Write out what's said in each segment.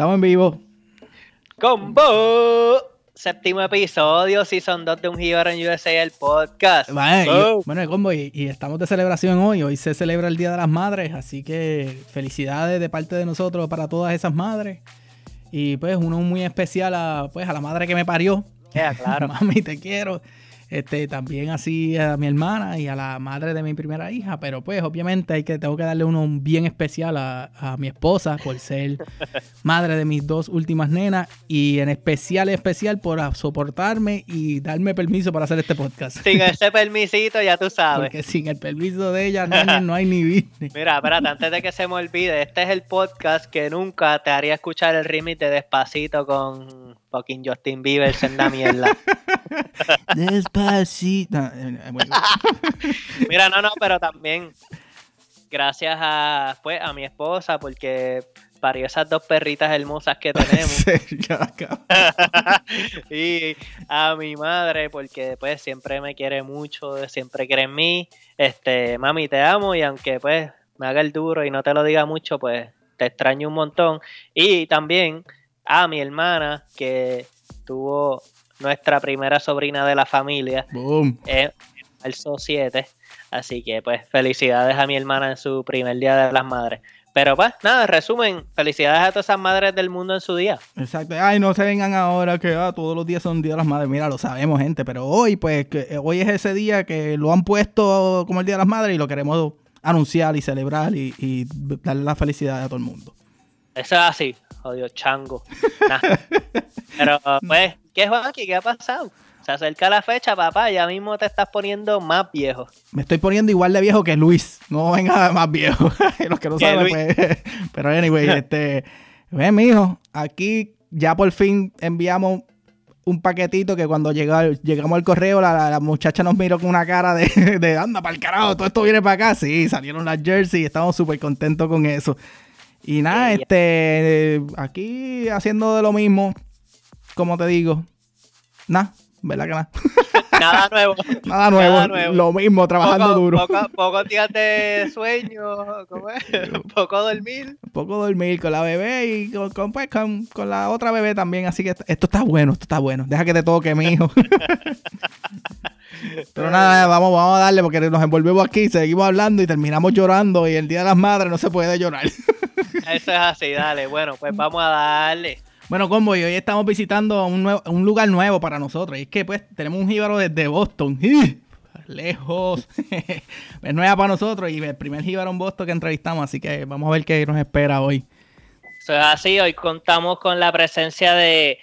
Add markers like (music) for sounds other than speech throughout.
Estamos en vivo. Combo. Séptimo episodio, Season 2 de Un Hero en USA, el podcast. Bueno, y, bueno, combo, y, estamos de celebración hoy. Hoy se celebra el Día de las Madres, así que felicidades de parte de nosotros para todas esas madres. Y pues uno muy especial a, pues, a la madre que me parió. Yeah, claro. (laughs) Mami, te quiero. Este, también así a mi hermana y a la madre de mi primera hija, pero pues obviamente hay que, tengo que darle uno bien especial a, a mi esposa por ser (laughs) madre de mis dos últimas nenas y en especial, especial por soportarme y darme permiso para hacer este podcast. Sin (laughs) ese permisito ya tú sabes. Porque sin el permiso de ella no, no hay ni business. (laughs) Mira, espérate, antes de que se me olvide, este es el podcast que nunca te haría escuchar el remix de Despacito con fucking Justin Bieber, senda mierda. (laughs) Despacito. Eh, (laughs) Mira, no, no, pero también gracias a, pues, a mi esposa porque parió esas dos perritas hermosas que (laughs) tenemos. y a mi madre porque pues siempre me quiere mucho, siempre quiere en mí. Este, mami, te amo y aunque pues me haga el duro y no te lo diga mucho, pues te extraño un montón. Y también a mi hermana que tuvo nuestra primera sobrina de la familia. Boom. el 7. Así que pues felicidades a mi hermana en su primer día de las madres. Pero pues nada, resumen, felicidades a todas esas madres del mundo en su día. Exacto. Ay, no se vengan ahora que ah, todos los días son Día de las Madres. Mira, lo sabemos, gente. Pero hoy, pues, que, eh, hoy es ese día que lo han puesto como el Día de las Madres y lo queremos anunciar y celebrar y, y darle la felicidad a todo el mundo. Eso es así, odio chango. Pero pues, ¿qué es aquí? ¿Qué ha pasado? Se acerca la fecha, papá, ya mismo te estás poniendo más viejo. Me estoy poniendo igual de viejo que Luis. No venga más viejo. (laughs) Los que no saben, pues. (laughs) Pero anyway, (laughs) este. Ven, mijo, aquí ya por fin enviamos un paquetito que cuando llegamos al correo, la, muchacha nos miró con una cara de, de anda para el carajo, todo esto viene para acá. Sí, salieron las jerseys y estamos súper contentos con eso. Y nada, este, aquí haciendo de lo mismo, como te digo, nada, ¿verdad que nada? (laughs) (laughs) Nada nuevo. nada, nuevo. Lo mismo, trabajando duro. Poco, poco días de sueño, ¿cómo es? (laughs) poco dormir. Poco dormir con la bebé y con, pues, con, con, la otra bebé también. Así que esto está bueno, esto está bueno. Deja que te toque, mi hijo. Pero nada, vamos, vamos a darle porque nos envolvemos aquí, seguimos hablando y terminamos llorando y el Día de las Madres no se puede llorar. (laughs) Eso es así, dale. Bueno, pues vamos a darle. Bueno, Combo, y hoy estamos visitando un, un lugar nuevo para nosotros. Y es que pues tenemos un jíbaro desde Boston. (laughs) Lejos. (laughs) es nueva para nosotros y el primer jíbaro en Boston que entrevistamos. Así que vamos a ver qué nos espera hoy. Eso es así. Hoy contamos con la presencia de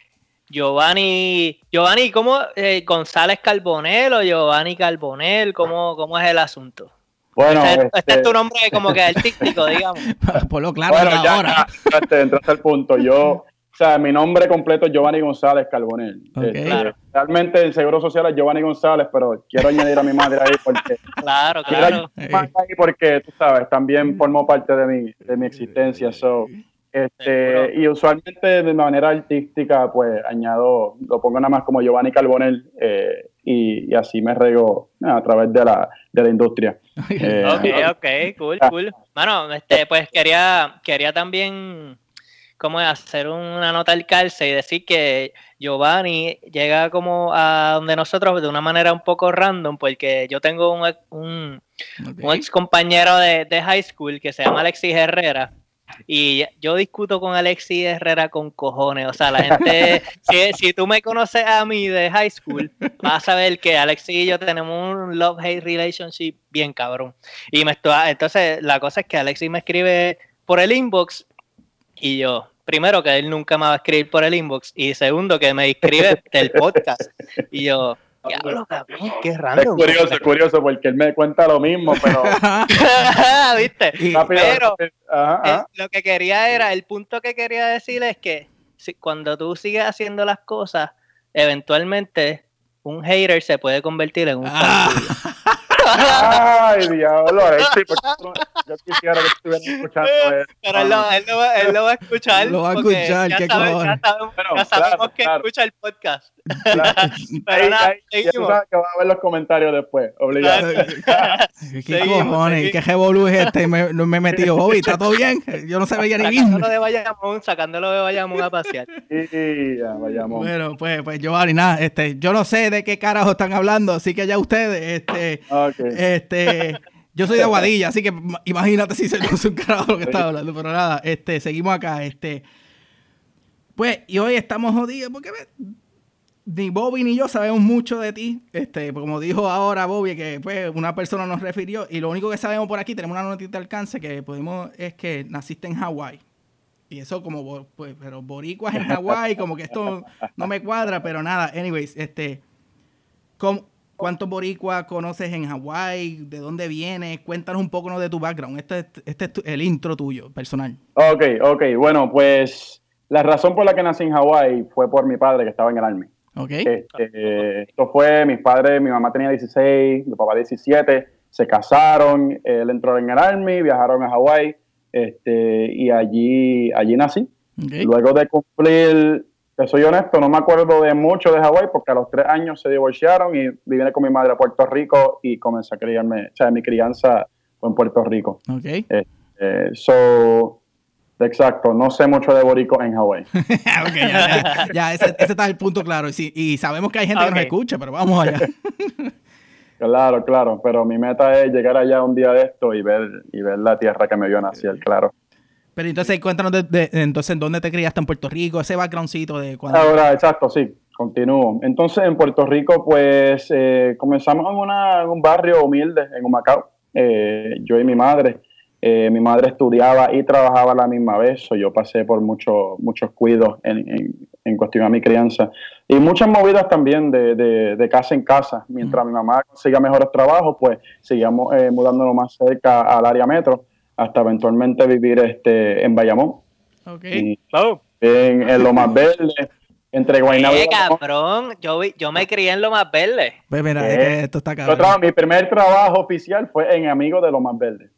Giovanni. Giovanni, ¿cómo? Eh, ¿González Carbonel o Giovanni Carbonel? ¿Cómo, ¿Cómo es el asunto? Bueno, este, este, es este tu nombre como que artístico, digamos. (laughs) Por lo claro, bueno, ya, ahora. Ya, entraste al punto. Yo, (laughs) o sea, mi nombre completo es Giovanni González Carbonell. Este, realmente el Seguro Social es Giovanni González, pero quiero añadir a mi madre ahí porque. (laughs) Claro, claro. Ahí porque, tú sabes, también formó parte de mi, de mi existencia. So, este, y usualmente de manera artística, pues añado, lo pongo nada más como Giovanni Carbonell eh, y, así me rego a través de la, de la industria. (laughs) Eh, ok, ok, cool, ah. cool. Bueno, este, pues quería, quería también como hacer una nota al calce y decir que Giovanni llega como a donde nosotros de una manera un poco random, porque yo tengo un, un, un ex compañero de, de high school que se llama Alexis Herrera y yo discuto con Alexis Herrera con cojones. O sea, la gente, (laughs) si, tú me conoces a mí de high school, vas a ver que Alexis y yo tenemos un love-hate relationship bien cabrón. Y me estoy, entonces, la cosa es que Alexis me escribe por el inbox y yo, primero, que él nunca me va a escribir por el inbox. Y segundo, que me escribe del podcast. Y yo, qué random. Es curioso, es curioso, porque él me cuenta lo mismo, pero. (laughs) (laughs) ¿Viste? pero eh, lo que quería era, el punto que quería decir es que si, cuando tú sigues haciendo las cosas, eventualmente un hater se puede convertir en un ah. (laughs) Ay, diablo, yo quisiera que estuvieran escuchando eso. Pero él lo, él, lo, él lo, va a escuchar. Lo va a escuchar, ya qué sabemos, ya sabemos, bueno, ya sabemos claro, que claro. escucha el podcast. Claro. (laughs) Pero ahí, nada, ahí, seguimos. Ya que va a ver los comentarios después, obligado. (laughs) ¿Qué seguimos, cojones? Seguimos. ¿Qué revolú es este? Me, me he metido, Bobby, ¿está todo bien? Yo no sabía ni bien. Sacándolo de Bayamón, sacándolo de Bayamón a pasear. (laughs) Sí, ya, Bayamón. Bueno, pues, pues Giovanni, nada, este, yo no sé de qué carajo están hablando, así que ya ustedes, este, okay. Este... Yo soy de Aguadilla, así que imagínate si se no un carajo lo que estaba hablando. Pero nada, este, seguimos acá. Este, pues, y hoy estamos jodidos porque ni Bobby ni yo sabemos mucho de ti. Este, como dijo ahora Bobby, que pues, una persona nos refirió. Y lo único que sabemos por aquí, tenemos una noticia de alcance que podemos, es que naciste en Hawái. Y eso como, pues, pero boricuas en Hawái, como que esto no me cuadra, pero nada, anyways, este, ¿cómo, ¿Cuántos boricuas conoces en Hawái? ¿De dónde vienes? Cuéntanos un poco ¿no? de tu background. Este, este es tu, el intro tuyo, personal. Ok, ok. Bueno, pues la razón por la que nací en Hawái fue por mi padre que estaba en el Army. Ok. Este, esto fue, mis padres, mi mamá tenía 16, mi papá 17, se casaron, él entró en el Army, viajaron a Hawái este, y allí, allí nací. Okay. Luego de cumplir te soy honesto, no me acuerdo de mucho de Hawái porque a los tres años se divorciaron y vine con mi madre a Puerto Rico y comencé a criarme, o sea, mi crianza fue en Puerto Rico. Ok. Eh, eh, so, exacto, no sé mucho de Borico en Hawái. (laughs) ok, ya, ya, ya ese, ese, está el punto claro. Y, y sabemos que hay gente okay. que nos escucha, pero vamos allá. (laughs) claro, claro, pero mi meta es llegar allá un día de esto y ver, y ver la tierra que me vio nacer, claro. Pero entonces cuéntanos de, de, entonces dónde te criaste en Puerto Rico, ese backgroundcito de cuando... Ahora, exacto, sí, continúo. Entonces en Puerto Rico pues eh, comenzamos en, una, en, un barrio humilde, en Humacao, eh, yo y mi madre. Eh, mi madre estudiaba y trabajaba a la misma vez, so yo pasé por mucho, muchos cuidos en, en, en, cuestión a mi crianza. Y muchas movidas también de, de, de casa en casa. Mientras mi mamá consiga mejores trabajos, pues seguíamos mudándonos más cerca al área metro hasta eventualmente vivir este en Bayamón. Okay. Y oh. en, en, lo más verde, entre Guaynabo y cabrón! Yo, yo me crié en lo más verde. Pues mira, es que esto está cabrón. Yo mi primer trabajo oficial fue en Amigo de lo más verde.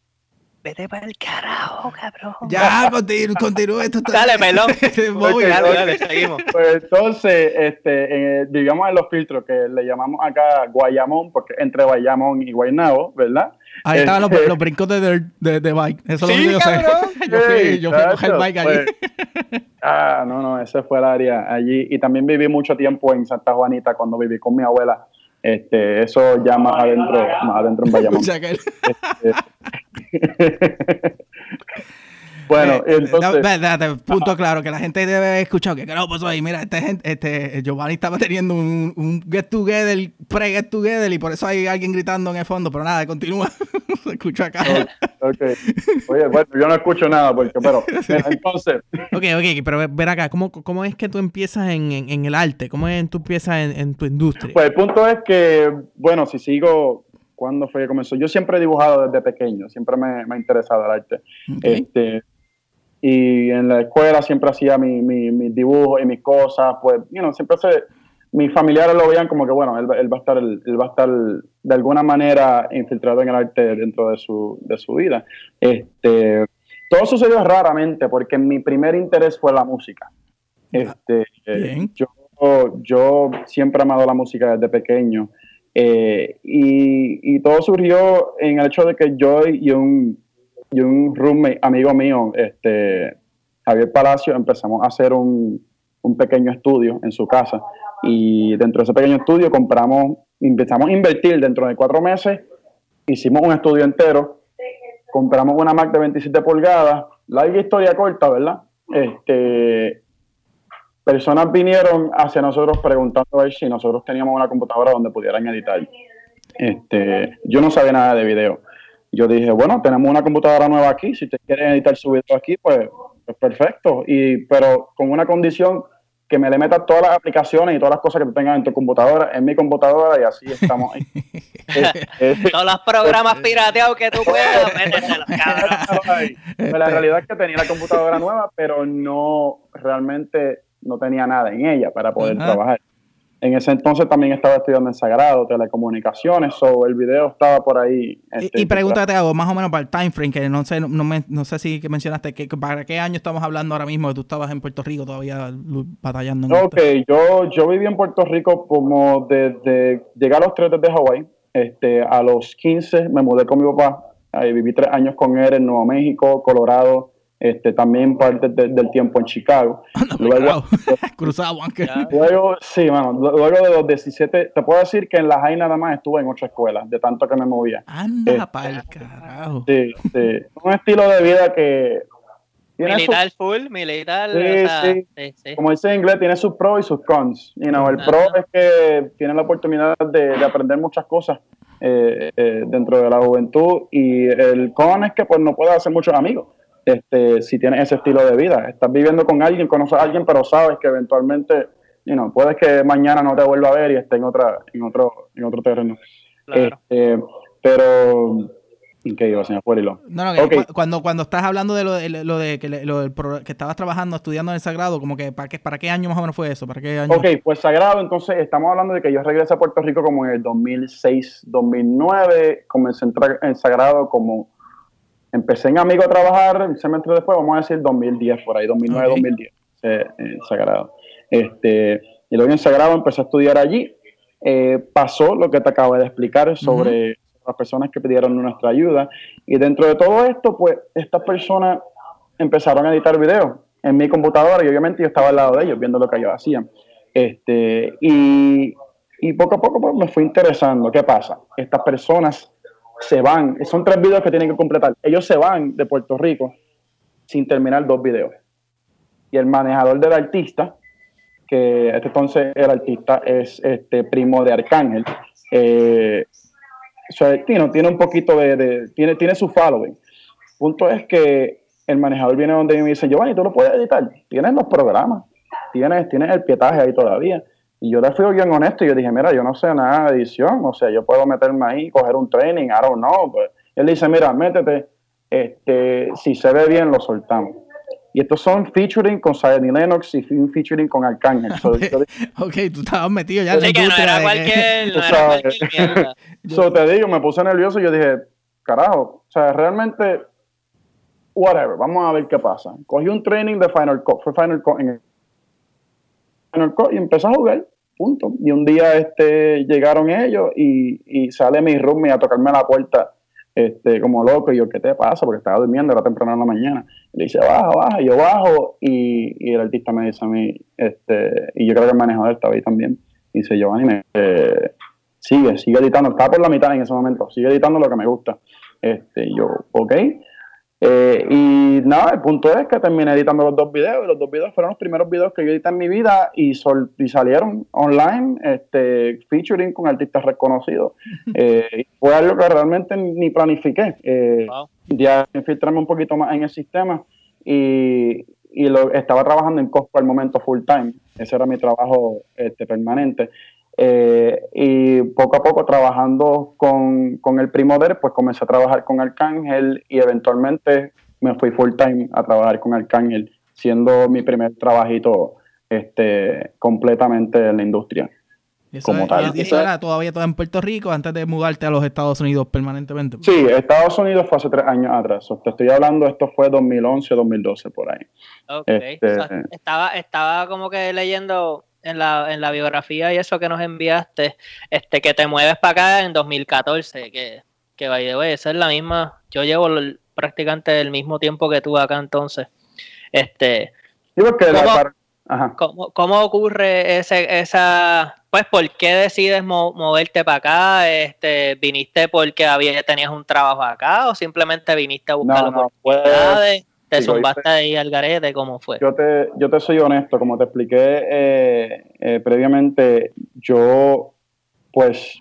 Vete para el carajo, cabrón. Ya, continúa, continúa. Esto está... Dale, melón. (laughs) Dale, dale, seguimos. Pues entonces, este, en, vivíamos en los filtros, que le llamamos acá Guayamón, porque entre Guayamón y Guaynabo, ¿verdad? Ahí estaban los, los, brincos de, de, de, de, bike. Eso sí, lo que yo cabrón. sé. (laughs) yo fui, yo fui a coger bike allí. Pues, (laughs) ah, no, no, ese fue el área allí. Y también viví mucho tiempo en Santa Juanita cuando viví con mi abuela. Este, eso ya más adentro, más adentro en (laughs) Bayamón. este, Bueno, eh, entonces. Da, da, punto claro, que la gente debe haber escuchado que no pasó ahí. Mira, este, este Giovanni estaba teniendo un, un get together, pre-get together, y por eso hay alguien gritando en el fondo. Pero nada, continúa. (laughs) Se escucha acá. Okay. Oye, bueno, yo no escucho nada, porque, pero (laughs) mira, entonces. Ok, ok, pero ven acá, ¿cómo, cómo es que tú empiezas en, en, en el arte? ¿Cómo es que tú empiezas en, en tu industria? Pues el punto es que, bueno, si sigo ¿cuándo fue que comenzó? Yo siempre he dibujado desde pequeño, siempre me, me ha interesado el arte. Okay. Este, y en la escuela siempre hacía mis mi, mi dibujos y mis cosas, pues, you know, siempre se, mis familiares lo veían como que, bueno, él, él, va a estar, él, va a estar de alguna manera infiltrado en el arte dentro de su, de su vida. Este, todo sucedió raramente porque mi primer interés fue la música. Este, Bien. yo, yo siempre he amado la música desde pequeño. Eh, y, y, todo surgió en el hecho de que yo y un, y un roommate, amigo mío, este, Javier Palacio, empezamos a hacer un, un, pequeño estudio en su casa. Y dentro de ese pequeño estudio compramos, empezamos a invertir dentro de cuatro meses, hicimos un estudio entero, compramos una Mac de 27 pulgadas, larga historia corta, ¿verdad? Este, personas vinieron hacia nosotros preguntando a si nosotros teníamos una computadora donde pudieran editar. Este, yo no sabía nada de video. Yo dije, bueno, tenemos una computadora nueva aquí, si ustedes quieren editar su video aquí, pues, pues, perfecto. Y, pero con una condición que me le metas todas las aplicaciones y todas las cosas que tú tengas en tu computadora, en mi computadora, y así estamos ahí. (laughs) (laughs) Todos los programas pirateados que tú puedas, (laughs) méteselos, cabrón. La realidad es que tenía la computadora nueva, pero no realmente no tenía nada en ella para poder Ajá. trabajar. En ese entonces también estaba estudiando en Sagrado, telecomunicaciones, o el video estaba por ahí. y, este, pregúntate algo, más o menos para el time frame, que no sé, no, no sé si mencionaste, que, ¿para qué año estamos hablando ahora mismo? Que tú estabas en Puerto Rico todavía batallando. En ok, yo, yo viví en Puerto Rico como desde, llegar a los tres desde Hawái, este, a los 15 me mudé con mi papá, ahí viví tres años con él en Nuevo México, Colorado, este, también parte del tiempo en Chicago. (laughs) luego, (laughs) Cruzado, luego, sí, mano, luego de los 17, te puedo decir que en la JAI nada más estuve en ocho escuelas, de tanto que me movía. Anda este, pa'l carajo. Sí, sí. Un estilo de vida que... Militar full, militar. Sí, sí. Como dice en inglés, tiene sus pros y sus cons. You know, el pro es que tiene la oportunidad de, aprender muchas cosas eh, eh, dentro de la juventud y el con es que pues no puede hacer muchos amigos este, si tienes ese estilo de vida. Estás viviendo con alguien, conoces a alguien, pero sabes que eventualmente, you know, puedes que mañana no te vuelva a ver y esté en otra, en otro, en otro terreno. Este, pero ¿Qué iba, señor No, no, cuando, cuando estás hablando de lo, de, lo de que, lo del que estabas trabajando, estudiando en el Sagrado, como que ¿para qué, ¿para qué año más o menos fue eso? ¿Para qué año? Ok, pues Sagrado, entonces estamos hablando de que yo regresé a Puerto Rico como en el 2006, 2009, comencé a entrar en Sagrado como empecé en Amigo a trabajar, un semestre después, vamos a decir 2010, por ahí, 2009, 2010, en Sagrado. Este, y luego en Sagrado empecé a estudiar allí. Eh, pasó lo que te acabo de explicar sobre las personas que pidieron nuestra ayuda. Y dentro de todo esto, pues estas personas empezaron a editar videos en mi computadora y obviamente yo estaba al lado de ellos viendo lo que ellos hacían. Este, y, y poco a poco pues, me fui interesando. ¿Qué pasa? Estas personas se van, son tres videos que tienen que completar. Ellos se van de Puerto Rico sin terminar dos videos. Y el manejador del artista, que este entonces el artista es este primo de Arcángel, eh, tiene, un poquito de, tiene, tiene su following. Punto es que el manejador viene donde me dice, Giovanni, tú lo puedes editar, tienes los programas, tienes, tienes el pietaje ahí todavía. Y yo le fui bien honesto y yo dije, mira, yo no sé nada de edición, o sea, yo puedo meterme ahí, coger un training, I don't know. Pues, él dice, mira, métete, este, si se ve bien, lo soltamos. Y estos son featuring con Sidney Lennox y featuring con Arcángel. ok, tú estabas metido ya en la que no era cualquier, no (laughs) era cualquier (laughs) so, te digo, me puse nervioso y yo dije, carajo, o sea, realmente, whatever, vamos a ver qué pasa. Cogí un training de Final Cut, fue Final Cut en el y empezó a jugar, punto. Y un día este, llegaron ellos y, y sale mi roomie a tocarme la puerta este, como loco. Y yo, ¿qué te pasa? Porque estaba durmiendo, era temprano en la mañana. Y le dice, baja, baja. Y yo bajo y, y, el artista me dice a mí, este, y yo creo que el manejador estaba ahí también. Y dice, Giovanni, eh, sigue, sigue editando. Estaba por la mitad en ese momento. Sigue editando lo que me gusta. Este, yo, ok. Eh, y nada, el punto es que terminé editando los dos videos y los dos videos fueron los primeros videos que yo edité en mi vida y, y salieron online, este, featuring con artistas reconocidos. (laughs) Eh, fue algo que realmente ni planifiqué. Eh, Ya infiltrarme un poquito más en el sistema y, y lo, estaba trabajando en Costco al momento full time. Ese era mi trabajo este, permanente. Eh, y poco a poco trabajando con, con el Primoder, pues comencé a trabajar con Arcángel y eventualmente me fui full time a trabajar con Arcángel, siendo mi primer trabajito este, completamente en la industria. ¿Y eso, como tal. ¿y eso era todavía todo en Puerto Rico antes de mudarte a los Estados Unidos permanentemente? Sí, Estados Unidos fue hace tres años atrás. te estoy hablando, esto fue 2011, 2012, por ahí. Ok. Este, estaba, estaba como que leyendo en la, en la biografía y eso que nos enviaste, este, que te mueves para acá en 2014, que, que by the esa es la misma, yo llevo prácticamente el mismo tiempo que tú acá entonces. Este, ¿cómo, ¿cómo, ocurre ese, esa, pues, por qué decides moverte para acá? Este, ¿Viniste porque había, tenías un trabajo acá o simplemente viniste a buscar oportunidades? ¿Te zumbaste ahí al garete? ¿Cómo fue? Yo te, yo te soy honesto, como te expliqué eh, eh, previamente, yo, pues,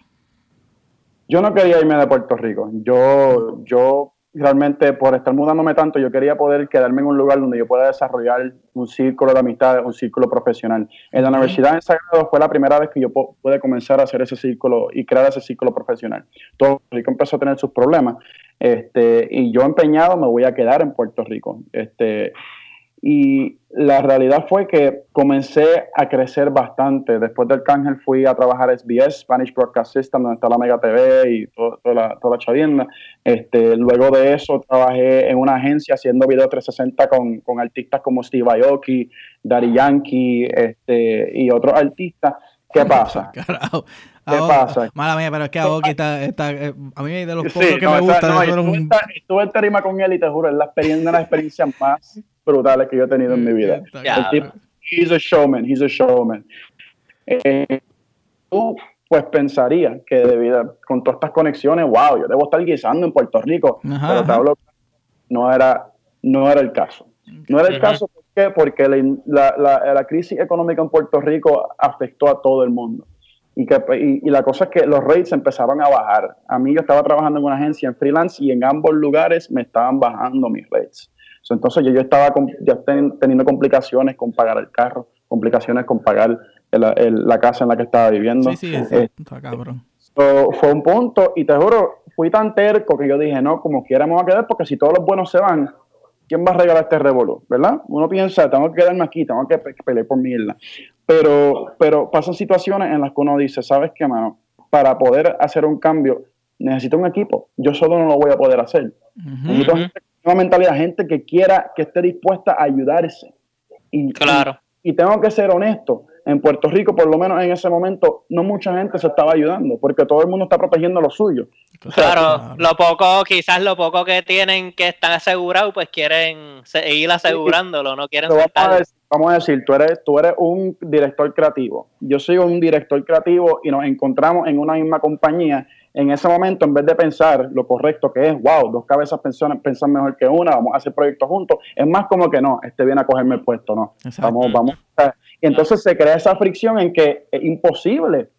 yo no quería irme de Puerto Rico. Yo, yo realmente, por estar mudándome tanto, yo quería poder quedarme en un lugar donde yo pueda desarrollar un círculo de amistad, un círculo profesional. En la Universidad en Sagrado fue la primera vez que yo pude comenzar a hacer ese círculo y crear ese círculo profesional. Todo Rico empezó a tener sus problemas este, y yo empeñado me voy a quedar en Puerto Rico. Este, Y la realidad fue que comencé a crecer bastante. Después del Cángel fui a trabajar SBS, Spanish Broadcast System, donde está la Mega TV y toda, la, toda chavienda. Este, luego de eso trabajé en una agencia haciendo video 360 con, con artistas como Steve Aoki, Daddy Yankee este, y otros artistas. ¿Qué pasa? (laughs) Carajo. ¿Qué pasa? Mala mía, pero es que Aoki está, está, eh, a mí de los pocos que me gusta. No, estuve, un... estuve, en tarima con él y te juro, es la experiencia, una de las experiencias más brutales que yo he tenido en mi vida. (laughs) El tipo, he's a showman, he's a showman. Eh, tú, pues pensaría que debido con todas estas conexiones, wow, yo debo estar guisando en Puerto Rico, pero te hablo, no era, no era el caso. No era el caso ¿por qué? porque la, la, la, crisis económica en Puerto Rico afectó a todo el mundo. Y, que, y, la cosa es que los rates empezaron a bajar. A mí yo estaba trabajando en una agencia en freelance y en ambos lugares me estaban bajando mis rates entonces yo, yo estaba ya teniendo complicaciones con pagar el carro, complicaciones con pagar la casa en la que estaba viviendo. Sí, sí, eh, está cabrón. fue un punto y te juro, fui tan terco que yo dije, no, como quiera me voy a quedar porque si todos los buenos se van, ¿quién va a regalar este revolú? ¿Verdad? Uno piensa, tengo que quedarme aquí, tengo que pelear por mi isla. Pero, pero pasan situaciones en las que uno dice, ¿sabes qué, mano? Para poder hacer un cambio, necesito un equipo. Yo solo no lo voy a poder hacer una mentalidad, gente que quiera, que esté dispuesta a ayudarse. Y, claro. Y, tengo que ser honesto, en Puerto Rico, por lo menos en ese momento, no mucha gente se estaba ayudando, porque todo el mundo está protegiendo lo suyo. claro, lo poco, quizás lo poco que tienen que estar asegurados, pues quieren seguir asegurándolo, no quieren vamos a, decir, vamos a decir, tú eres, tú eres un director creativo, yo soy un director creativo y nos encontramos en una misma compañía en ese momento, en vez de pensar lo correcto que es, wow, dos cabezas pensan, pensan mejor que una, vamos a hacer proyectos juntos, es más como que no, este viene a cogerme el puesto, no. Vamos, vamos. Y entonces se crea esa fricción en que es imposible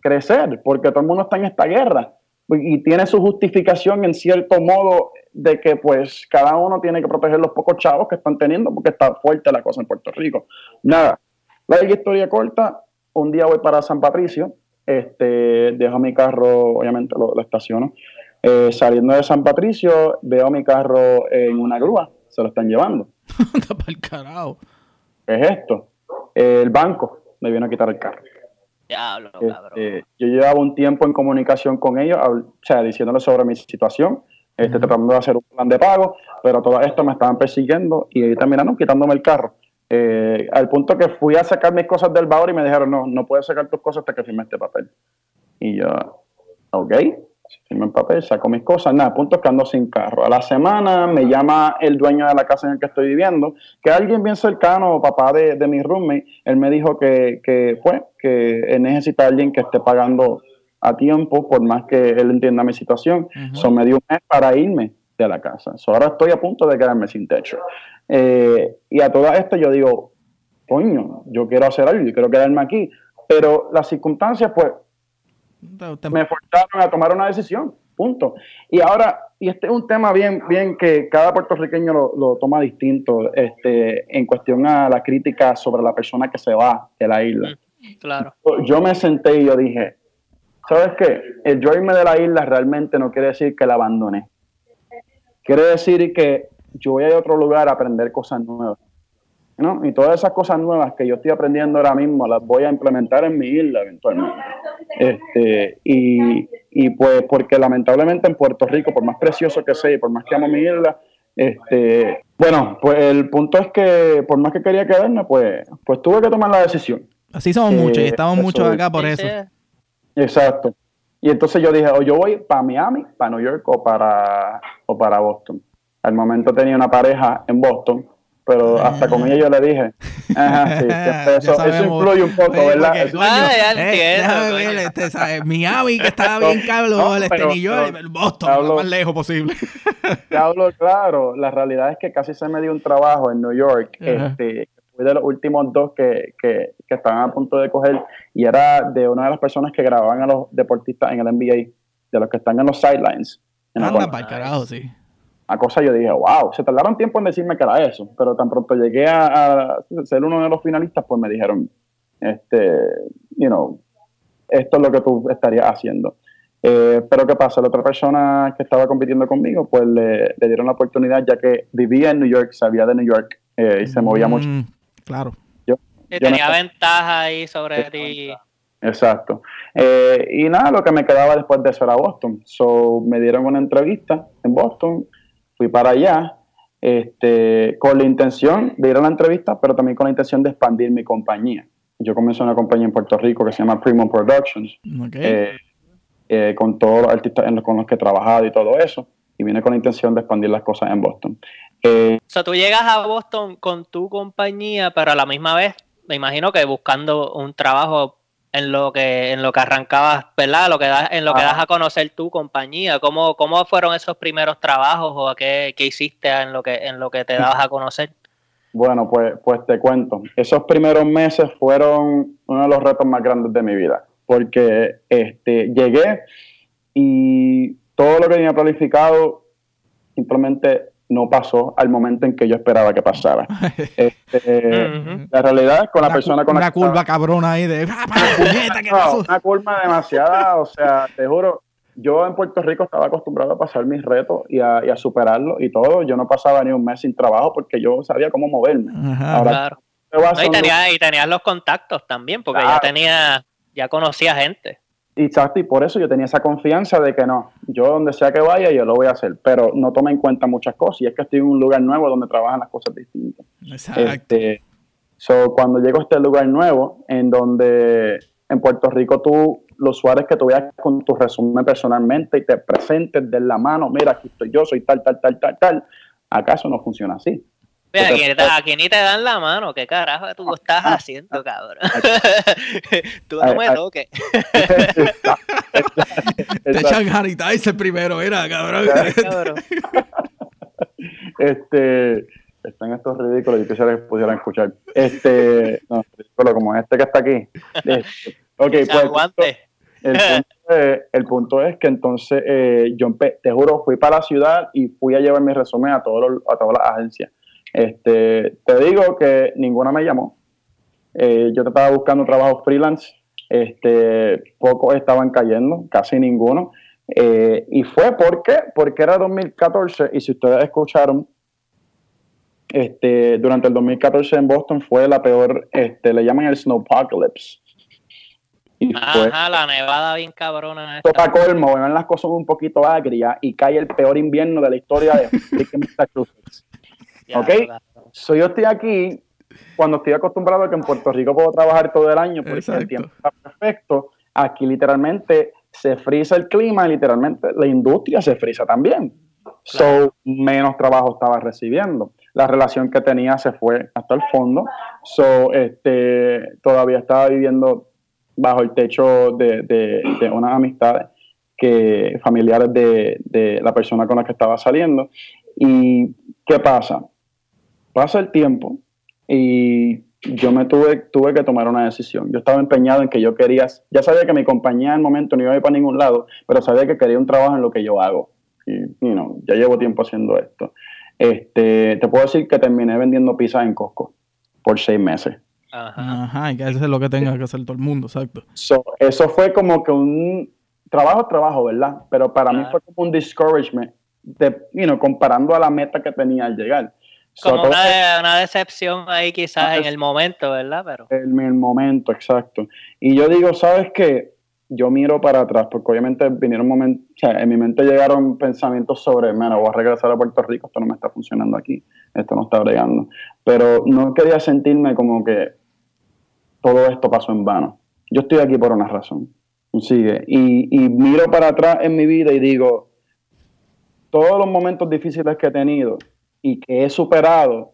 crecer, porque todo el mundo está en esta guerra y tiene su justificación en cierto modo de que pues cada uno tiene que proteger los pocos chavos que están teniendo porque está fuerte la cosa en Puerto Rico. Nada, la historia corta, un día voy para San Patricio, este, dejo mi carro, obviamente lo, estaciono. Eh, saliendo de San Patricio, veo mi carro en una grúa, se lo están llevando. (laughs) el carajo. ¿Qué es esto? el banco me viene a quitar el carro. Diablo, este, yo llevaba un tiempo en comunicación con ellos, o sea, diciéndoles sobre mi situación, este, tratando de hacer un plan de pago, pero todo esto me estaban persiguiendo y ahí terminaron quitándome el carro. Eh, al punto que fui a sacar mis cosas del baúl y me dijeron, no, no puedes sacar tus cosas hasta que firme este papel. Y yo, ok, firme el papel, saco mis cosas, nada, punto que ando sin carro. A la semana me llama el dueño de la casa en la que estoy viviendo, que alguien bien cercano, papá de, de mi roommate, él me dijo que, que, pues, que él necesita a alguien que esté pagando a tiempo, por más que él entienda mi situación. Uh me dio un mes para irme de la casa. ahora estoy a punto de quedarme sin techo. Eh, y a todo esto yo digo, coño, yo quiero hacer algo, yo quiero quedarme aquí. Pero las circunstancias, pues, me forzaron a tomar una decisión, punto. Y ahora, y este es un tema bien, bien que cada puertorriqueño lo, toma distinto, este, en cuestión a la crítica sobre la persona que se va de la isla. Mm, claro. Yo me senté y yo dije, ¿sabes qué? El yo irme de la isla realmente no quiere decir que la abandoné. Quiere decir que yo voy a ir a otro lugar a aprender cosas nuevas. ¿no? Y todas esas cosas nuevas que yo estoy aprendiendo ahora mismo las voy a implementar en mi isla eventualmente. Este, y, y pues porque lamentablemente en Puerto Rico, por más precioso que sea y por más que amo mi isla, este, bueno, pues el punto es que por más que quería quedarme, pues, pues tuve que tomar la decisión. Así somos muchos y estamos muchos acá por eso. Exacto. Y entonces yo dije, o yo voy para Miami, para New York o para, o para Boston. Al momento tenía una pareja en Boston, pero hasta con ella yo le dije, ajá, sí, (laughs) eso, eso, influye un poco, ¿verdad? ah, ya entiendo. este, Miami, que estaba bien cabrón, no, este, New York, Boston, lo más lejos posible. Te hablo claro, la realidad es que casi se me dio un trabajo en New York, este, fui de los últimos dos que, que, que, estaban a punto de coger y era de una de las personas que grababan a los deportistas en el NBA, de los que están en los sidelines. Anda para el carajo, sí. A cosa yo dije, wow, se tardaron tiempo en decirme que era eso, pero tan pronto llegué a, ser uno de los finalistas, pues me dijeron, este, you know, esto es lo que tú estarías haciendo. Eh, pero ¿qué pasa? La otra persona que estaba compitiendo conmigo, pues le, le, dieron la oportunidad, ya que vivía en New York, sabía de New York, eh, y se movía mucho. Claro. Yo, tenía ventaja ahí sobre ti. Exacto. Eh, y nada, lo que me quedaba después de eso era Boston. So, me dieron una entrevista en Boston, fui para allá, este, con la intención de ir a la entrevista, pero también con la intención de expandir mi compañía. Yo comencé una compañía en Puerto Rico que se llama Primo Productions, eh, eh, con todos los artistas con los que he trabajado y todo eso, y vine con la intención de expandir las cosas en Boston. Eh, o sea, tú llegas a Boston con tu compañía, pero a la misma vez, me imagino que buscando un trabajo en lo que en lo que arrancabas, ¿verdad? Lo que das, en lo que das a conocer tu compañía. ¿Cómo, cómo fueron esos primeros trabajos o qué, qué hiciste en lo que en lo que te dabas a conocer? Bueno, pues, pues te cuento. Esos primeros meses fueron uno de los retos más grandes de mi vida, porque este, llegué y todo lo que tenía planificado simplemente no pasó al momento en que yo esperaba que pasara. (laughs) Este, la realidad con la persona con una curva cabrona ahí de (laughs) ah, (laughs) una curva demasiada, o sea, te juro, yo en Puerto Rico estaba acostumbrado a pasar mis retos y a, y superarlos y todo. Yo no pasaba ni un mes sin trabajo porque yo sabía cómo moverme. claro. y, tenías los contactos también, porque ya tenía, ya conocía gente. Exacto, y por eso yo tenía esa confianza de que no, yo donde sea que vaya, yo lo voy a hacer, pero no tome en cuenta muchas cosas, y es que estoy en un lugar nuevo donde trabajan las cosas distintas. Exacto. Este, so, cuando llego a este lugar nuevo, en donde en Puerto Rico tú, los usuarios que tú veas con tu resumen personalmente y te presentes de la mano, mira, aquí estoy yo, soy tal, tal, tal, tal, tal, ¿acaso no funciona así? Aquí, ni te dan la mano, ¿qué carajo tú estás haciendo, cabrón? (laughs) tú no me toques. (laughs) te echan ese primero, era, (laughs) cabrón. este, están estos ridículos, yo quisiera que pudieran escuchar. Este, no, ridículo como este que está aquí. Este, ok, pues. El punto, es, el punto es que entonces eh, yo, te juro, fui para la ciudad y fui a llevar mi resumen a, todos a todas las agencias. Este, te digo que ninguna me llamó. Eh, yo estaba buscando trabajo freelance. Este, pocos estaban cayendo, casi ninguno. Eh, y fue porque, porque era 2014 y si ustedes escucharon, este, durante el 2014 en Boston fue la peor, este, le llaman el snowpocalypse. Ajá, la nevada bien cabrona. Para colmo, ven las cosas un poquito agrias y cae el peor invierno de la historia de (laughs) Massachusetts. ¿Ok? yo estoy aquí cuando estoy acostumbrado a que en Puerto Rico puedo trabajar todo el año porque el tiempo está perfecto. Aquí literalmente se frisa el clima y literalmente la industria se frisa también. So, menos trabajo estaba recibiendo. La relación que tenía se fue hasta el fondo. So, este, todavía estaba viviendo bajo el techo de, de, de unas amistades que, familiares de, de la persona con la que estaba saliendo. ¿Y qué pasa? Pasa el tiempo y yo me tuve, tuve que tomar una decisión. Yo estaba empeñado en que yo quería, ya sabía que mi compañía en el momento no iba a ir para ningún lado, pero sabía que quería un trabajo en lo que yo hago. Y, you ya llevo tiempo haciendo esto. Este, te puedo decir que terminé vendiendo pizza en Costco por seis meses. Ajá, Ajá y que eso es lo que tenga que hacer todo el mundo, exacto. eso fue como que un trabajo, trabajo, ¿verdad? Pero para mí fue como un discouragement, de, you comparando a la meta que tenía al llegar. Como una, decepción ahí quizás en el momento, ¿verdad? Pero... En el momento, exacto. Y yo digo, ¿sabes qué? Yo miro para atrás, porque obviamente vinieron momentos, o sea, en mi mente llegaron pensamientos sobre, mira, voy a regresar a Puerto Rico, esto no me está funcionando aquí, esto no está bregando. Pero no quería sentirme como que todo esto pasó en vano. Yo estoy aquí por una razón. Sigue. Y, y miro para atrás en mi vida y digo, todos los momentos difíciles que he tenido, y que he superado,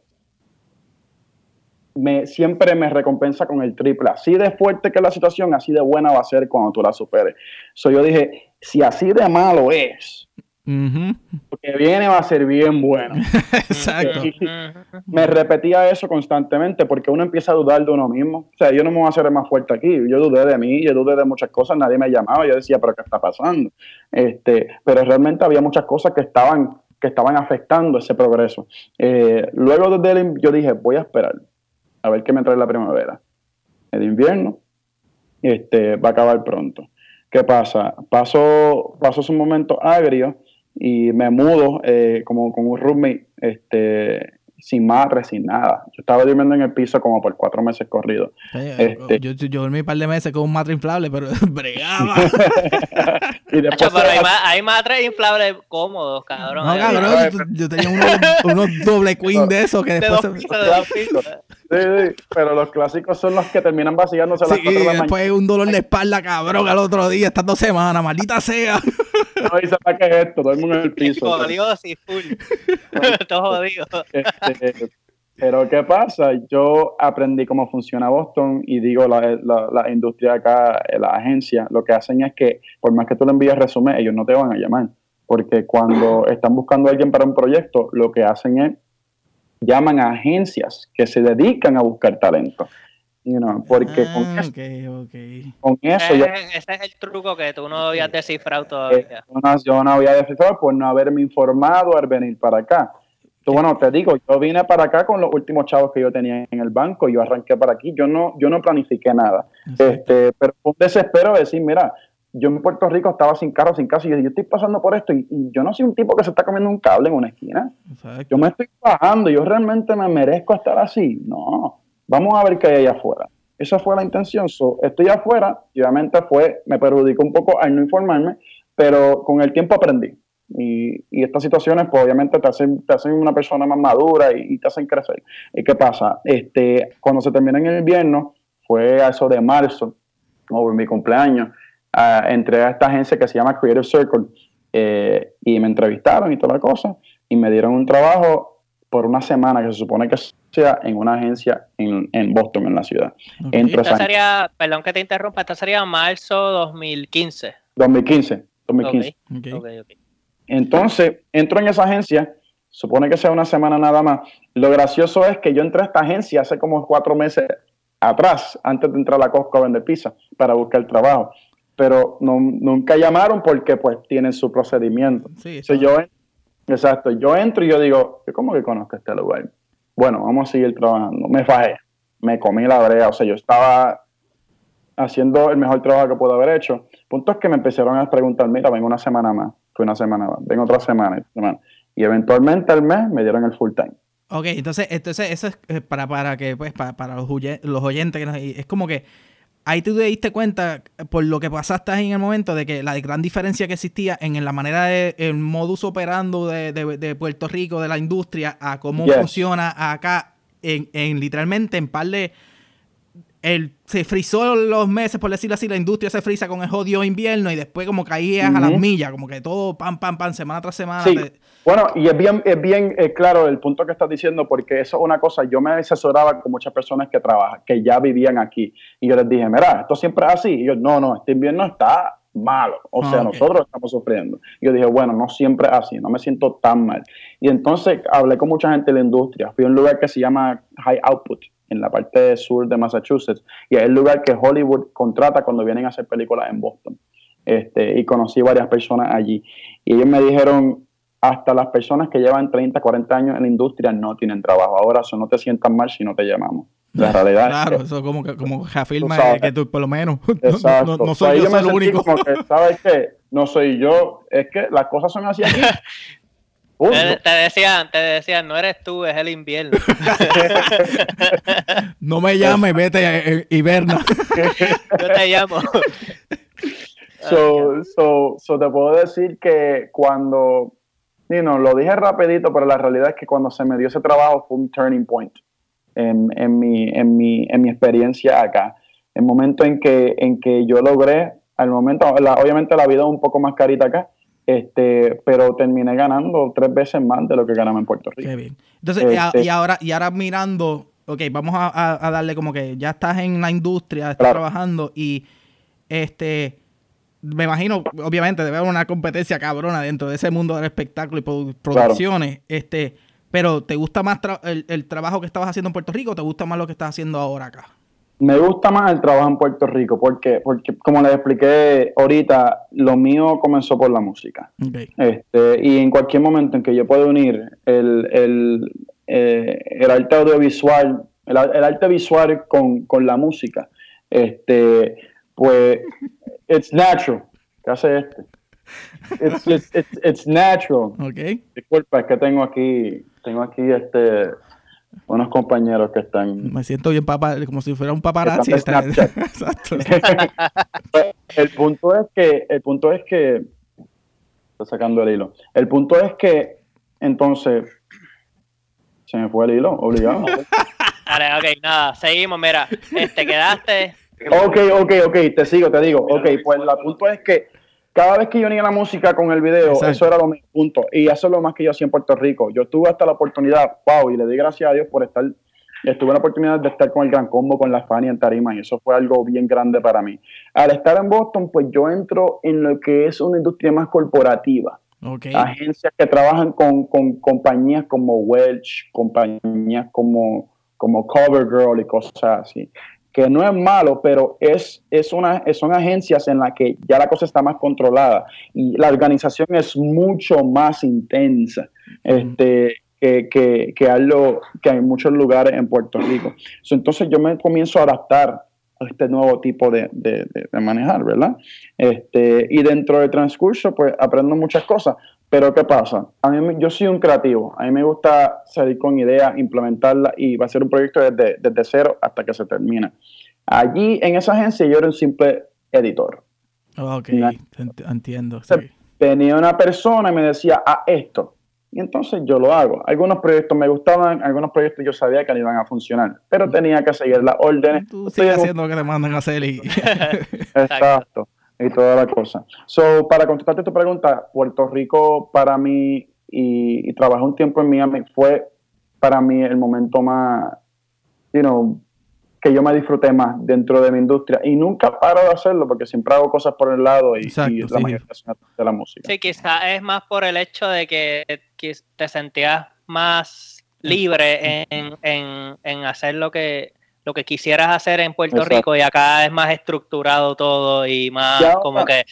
me, siempre me recompensa con el triple. Así de fuerte que la situación, así de buena va a ser cuando tú la superes. So, yo dije, si así de malo es, lo que viene va a ser bien bueno. (laughs) Exacto. me repetía eso constantemente porque uno empieza a dudar de uno mismo. O sea, yo no me voy a hacer más fuerte aquí. Yo dudé de mí, yo dudé de muchas cosas, nadie me llamaba. Yo decía, pero ¿qué está pasando? Este, pero realmente había muchas cosas que estaban que estaban afectando ese progreso. Eh, luego de yo dije, voy a esperar a ver qué me trae la primavera. El invierno este, va a acabar pronto. ¿Qué pasa? Paso, paso un momento agrio y me mudo eh, como con un roommate. Este, sin madre, sin nada. Yo estaba durmiendo en el piso como por cuatro meses corridos. Este yo, yo, dormí un par de meses con un matre inflable, pero (laughs) bregaba. (laughs) y después pero hay, hay, matres inflables cómodos, cabrón. No, cabrón, (laughs) yo, tenía unos, doble queen de esos que después... Sí, sí, pero los clásicos son los que terminan vaciándose sí, las cuatro de la después un dolor de espalda, cabrón, al otro día, estas dos semanas, maldita sea. No, y sabes qué es esto, duermo en el (laughs) piso. Jodido, sí, full. (laughs) Todo jodido. Este, pero ¿qué pasa? Yo aprendí cómo funciona Boston y digo, la, la, industria acá, la agencia, lo que hacen es que por más que tú le envíes resumen, ellos no te van a llamar. Porque cuando están buscando a alguien para un proyecto, lo que hacen es llaman a agencias que se dedican a buscar talento. You know, porque con, ah, eso, con eso ese, es el truco que tú no habías descifrado todavía. yo no había descifrado por no haberme informado al venir para acá. bueno, te digo, yo vine para acá con los últimos chavos que yo tenía en el banco, yo arranqué para aquí, yo no, yo no planifiqué nada. Este, pero un desespero de decir, mira, yo en Puerto Rico estaba sin carro, sin casa, y yo, yo estoy pasando por esto, y, yo no soy un tipo que se está comiendo un cable en una esquina. Yo me estoy bajando, yo realmente me merezco estar así. No, vamos a ver qué hay allá afuera. Esa fue la intención. estoy afuera, y obviamente fue, me perjudicó un poco al no informarme, pero con el tiempo aprendí. Y, estas situaciones, pues obviamente te hacen, te hacen una persona más madura y, te hacen crecer. ¿Y qué pasa? Este, cuando se termina en el invierno, fue a eso de marzo, o mi cumpleaños, entré a esta agencia que se llama Creative Circle eh, y me entrevistaron y toda la cosa y me dieron un trabajo por una semana que se supone que sea en una agencia en, en Boston, en la ciudad. esta sería, perdón que te interrumpa, esta sería marzo 2015. 2015, 2015. Entonces, entro en esa agencia, supone que sea una semana nada más. Lo gracioso es que yo entré a esta agencia hace como cuatro meses atrás, antes de entrar a la Costco a vender pizza, para buscar trabajo pero no, nunca llamaron porque pues tienen su procedimiento. Sí, yo, exacto, yo entro y yo digo, ¿cómo que conozco este lugar? Bueno, vamos a seguir trabajando. Me fajé, me comí la brea, o sea, yo estaba haciendo el mejor trabajo que puedo haber hecho. Punto es que me empezaron a preguntar, mira, vengo una semana más, fue una semana más, vengo otra semana, y eventualmente al mes me dieron el full time. Ok, entonces, entonces eso es eh, para, para que, pues, para, para los, oyentes, es como que ahí tú te diste cuenta, por lo que pasaste en el momento, de que la gran diferencia que existía en la manera de, el modus operando de, Puerto Rico, de la industria, a cómo funciona acá, en, en literalmente en par de el, se frizó los meses, por decirlo así, la industria se frisa con el jodido invierno y después como caías a las millas, como que todo pam, pam, pam, semana tras semana. Bueno, y es bien, es bien eh, claro el punto que estás diciendo, porque eso es una cosa, yo me asesoraba con muchas personas que trabajan, que ya vivían aquí, y yo les dije, mira, esto siempre es así, y yo, no, no, este invierno está malo, o ah, sea, nosotros estamos sufriendo. Y yo dije, bueno, no siempre es así, no me siento tan mal. Y entonces hablé con mucha gente de la industria, fui a un lugar que se llama High Output, en la parte sur de Massachusetts, y es el lugar que Hollywood contrata cuando vienen a hacer películas en Boston. Este, y conocí varias personas allí. Y ellos me dijeron, hasta las personas que llevan 30, 40 años en la industria no tienen trabajo. Ahora, eso no te sientas mal si no te llamamos. (laughs) La realidad claro, eso como que como afirma que tú por lo menos (laughs) no, soy yo, el único. ¿Sabes qué? No soy yo, es que las cosas son así aquí. (laughs) Te, decían, te decían, no eres tú, es el invierno. (laughs) no me llames, vete y verna. (laughs) Yo te llamo. (laughs) So, so, so, te puedo decir que cuando, you know, lo dije rapidito, pero la realidad es que cuando se me dio ese trabajo fue un turning point en, en, mi, en, mi, en mi experiencia acá. El momento en que, en que yo logré, al momento, obviamente la vida es un poco más carita acá, este, pero terminé ganando tres veces más de lo que ganaba en Puerto Rico. Qué bien. Entonces, este y, ahora, y ahora mirando, ok, vamos a, darle como que ya estás en la industria, estás trabajando y este me imagino, obviamente, debe haber una competencia cabrona dentro de ese mundo del espectáculo y producciones. Este, pero ¿te gusta más el, el, trabajo que estabas haciendo en Puerto Rico o te gusta más lo que estás haciendo ahora acá? Me gusta más el trabajo en Puerto Rico porque, porque como les expliqué ahorita, lo mío comenzó por la música. Este, y en cualquier momento en que yo pueda unir el, el, eh, el arte audiovisual, el, arte visual con, con, la música, este, pues, (laughs) it's natural. ¿Qué hace este? It's, it's, it's, natural. Okay. Disculpa, es que tengo aquí, tengo aquí este unos compañeros que están. Me siento bien papá, como si fuera un paparazzi. (laughs) Exacto. (laughs) el punto es que, el punto es que, estoy sacando el hilo. El punto es que, entonces, se me fue el hilo, obligado. (laughs) Vale, ok, nada, seguimos, mira, te quedaste. Ok, ok, ok, te sigo, te digo. Ok, pues el punto es que cada vez que yo unía la música con el video, eso era lo mismo, punto. Y eso es lo más que yo hacía en Puerto Rico. Yo tuve hasta la oportunidad, wow, y le di gracias a Dios por estar, estuve la oportunidad de estar con el Gran Combo, con la Fanny en Tarima, y eso fue algo bien grande para mí. Al estar en Boston, pues yo entro en lo que es una industria más corporativa. Agencias que trabajan con, con, compañías como Welch, compañías como, como CoverGirl y cosas así que no es malo, pero es, es una, son agencias en las que ya la cosa está más controlada y la organización es mucho más intensa este, que, que, que, algo, que hay muchos lugares en Puerto Rico. entonces yo me comienzo a adaptar a este nuevo tipo de, de, de, manejar, ¿verdad? Este, y dentro del transcurso, pues aprendo muchas cosas. Pero ¿qué pasa? A mí, yo soy un creativo. A mí me gusta salir con ideas, implementarla y va a ser un proyecto desde, desde cero hasta que se termine. Allí, en esa agencia, yo era un simple editor. Ok, entiendo. Tenía una persona y me decía, a esto. Y entonces yo lo hago. Algunos proyectos me gustaban, algunos proyectos yo sabía que no iban a funcionar, pero tenía que seguir las órdenes. Tú sigues haciendo lo que te mandan a hacer y... (laughs) Exacto y toda la cosa. So, para contestarte tu pregunta, Puerto Rico para mí y, y trabajé un tiempo en Miami fue para mí el momento más, you know, que yo me disfruté más dentro de mi industria y nunca paro de hacerlo porque siempre hago cosas por el lado y, la mayoría de la música. Sí, quizás es más por el hecho de que, te sentías más libre en, en, en hacer lo que lo que quisieras hacer en Puerto Rico y acá es más estructurado todo y más como que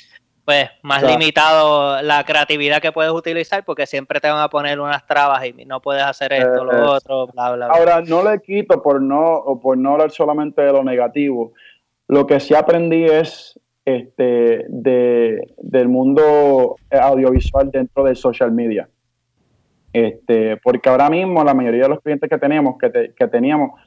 pues más limitado la creatividad que puedes utilizar porque siempre te van a poner unas trabas y no puedes hacer esto, lo eh, otro, bla, bla, bla. Ahora, no le quito por no, por no hablar solamente de lo negativo. Lo que sí aprendí es este, de, del mundo audiovisual dentro del social media. Este, porque ahora mismo la mayoría de los clientes que tenemos, que, que teníamos,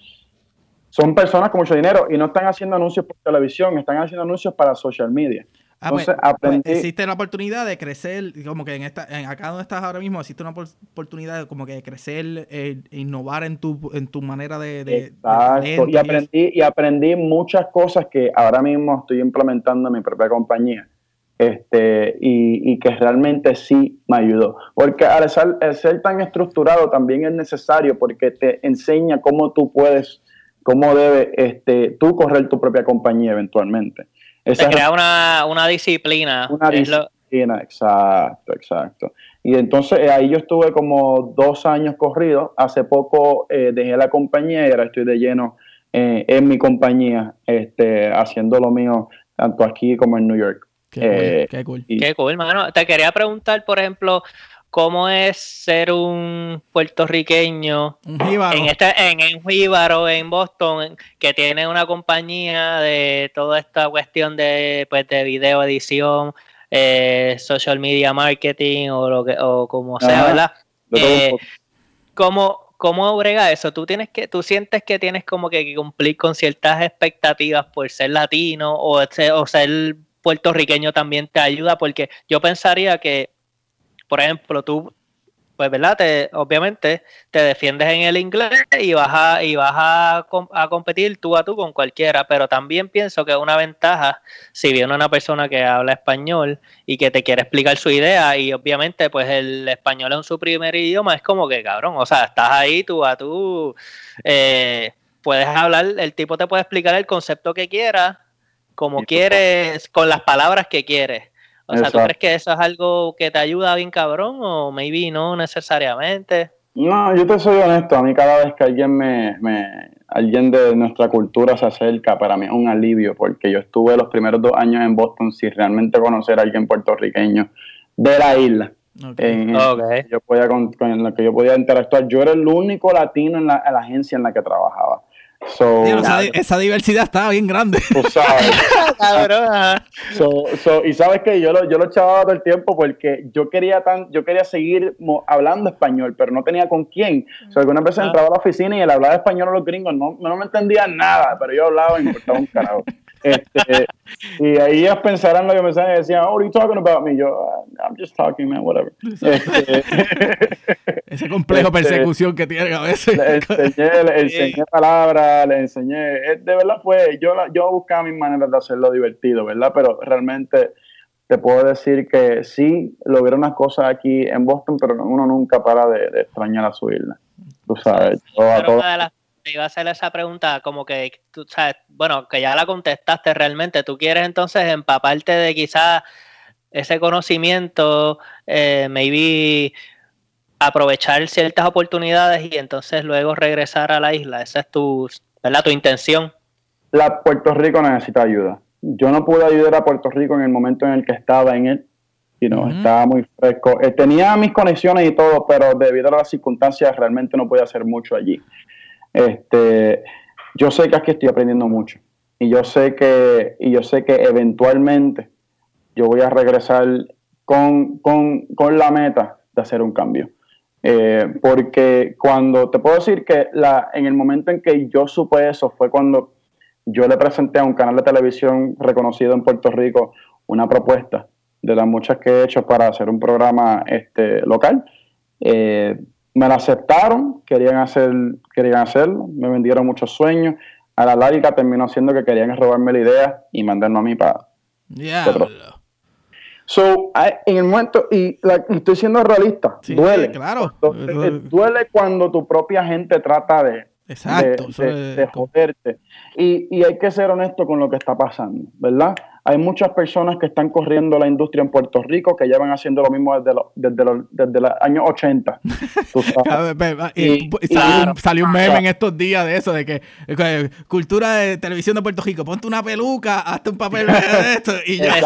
son personas con mucho dinero y no están haciendo anuncios por televisión, están haciendo anuncios para social media. Ah, pues, Entonces, pues, existe la oportunidad de crecer, como que en esta, en acá donde estás ahora mismo, existe una oportunidad de, como que de crecer, eh, innovar en tu, en tu manera de, de Exacto. y aprendí, y aprendí muchas cosas que ahora mismo estoy implementando en mi propia compañía. Este, y, y que realmente sí me ayudó. Porque al ser, al ser tan estructurado también es necesario porque te enseña cómo tú puedes cómo debe este, tú correr tu propia compañía eventualmente. Esa crea una, disciplina. Una disciplina, exacto, exacto. Y entonces eh, ahí yo estuve como dos años corrido. Hace poco eh, dejé la compañía y ahora estoy de lleno eh, en mi compañía, este, haciendo lo mío tanto aquí como en New York. Qué cool. Qué cool, hermano. Te quería preguntar, por ejemplo, cómo es ser un puertorriqueño en este en, en en Boston que tiene una compañía de toda esta cuestión de pues de video edición eh, social media marketing o lo que o como sea verdad eh, cómo cómo brega eso tú tienes que tú sientes que tienes como que cumplir con ciertas expectativas por ser latino o o ser puertorriqueño también te ayuda porque yo pensaría que por ejemplo, tú, pues, ¿verdad? Te, obviamente te defiendes en el inglés y vas, a, y vas a, a, competir tú a tú con cualquiera, pero también pienso que es una ventaja si viene una persona que habla español y que te quiere explicar su idea y obviamente pues el español es su primer idioma, es como que cabrón, o sea, estás ahí tú a tú, eh, puedes hablar, el tipo te puede explicar el concepto que quiera, como quieres, con las palabras que quieres. O sea, ¿tú crees que eso es algo que te ayuda bien cabrón o maybe no necesariamente? No, yo te soy honesto, a mí cada vez que alguien me, me, alguien de nuestra cultura se acerca, para mí es un alivio, porque yo estuve los primeros dos años en Boston sin realmente conocer a alguien puertorriqueño de la isla. En, Yo podía, con, lo que yo podía interactuar. Yo era el único latino en la, en la agencia en la que trabajaba. Esa, diversidad estaba bien grande. (laughs) y sabes que yo lo, yo lo echaba todo el tiempo porque yo quería tan, yo quería seguir hablando español, pero no tenía con quién. O algunas veces entraba a la oficina y él hablaba español a los gringos, no, no me entendían nada, pero yo hablaba y me importaba un carajo. Este, y ahí ellos pensarán lo que me decían y decían, oh, what are you talking about me? Yo, ah, I'm just talking, man, whatever. Este, Ese complejo este, persecución que tienen a veces. Le enseñé, le enseñé palabras, le enseñé, eh, de verdad fue, yo, yo buscaba mis maneras de hacerlo divertido, ¿verdad? Pero realmente te puedo decir que sí, logré unas cosas aquí en Boston, pero uno nunca para de, extrañar a su isla. Tú sabes, te iba a hacer esa pregunta, como que tú sabes, bueno, que ya la contestaste realmente. ¿Tú quieres entonces empaparte de quizás ese conocimiento, eh, maybe aprovechar ciertas oportunidades y entonces luego regresar a la isla? Esa es tu, ¿verdad? tu intención. La Puerto Rico necesita ayuda. Yo no pude ayudar a Puerto Rico en el momento en el que estaba en él. You know, Estaba muy fresco. Eh, tenía mis conexiones y todo, pero debido a las circunstancias realmente no podía hacer mucho allí. Este, yo sé que aquí estoy aprendiendo mucho y yo sé que, y yo sé que eventualmente yo voy a regresar con, la meta de hacer un cambio. Eh, porque cuando te puedo decir que la, en el momento en que yo supe eso fue cuando yo le presenté a un canal de televisión reconocido en Puerto Rico una propuesta de las muchas que he hecho para hacer un programa este, local. Eh, me la aceptaron, querían, hacer, querían hacerlo, me vendieron muchos sueños. A la larga terminó siendo que querían robarme la idea y mandarme a mí para... Yeah. So, en el momento, y, estoy siendo realista, duele. Claro. Eh, duele cuando tu propia gente trata de, Exacto, de, joderte. Y, y, hay que ser honesto con lo que está pasando, ¿verdad? Hay muchas personas que están corriendo la industria en Puerto Rico que llevan haciendo lo mismo desde, desde, desde los años 80. (laughs) salió, un meme en estos días de eso, de que, cultura de televisión de Puerto Rico, ponte una peluca, hazte un papel de (laughs) esto y ya.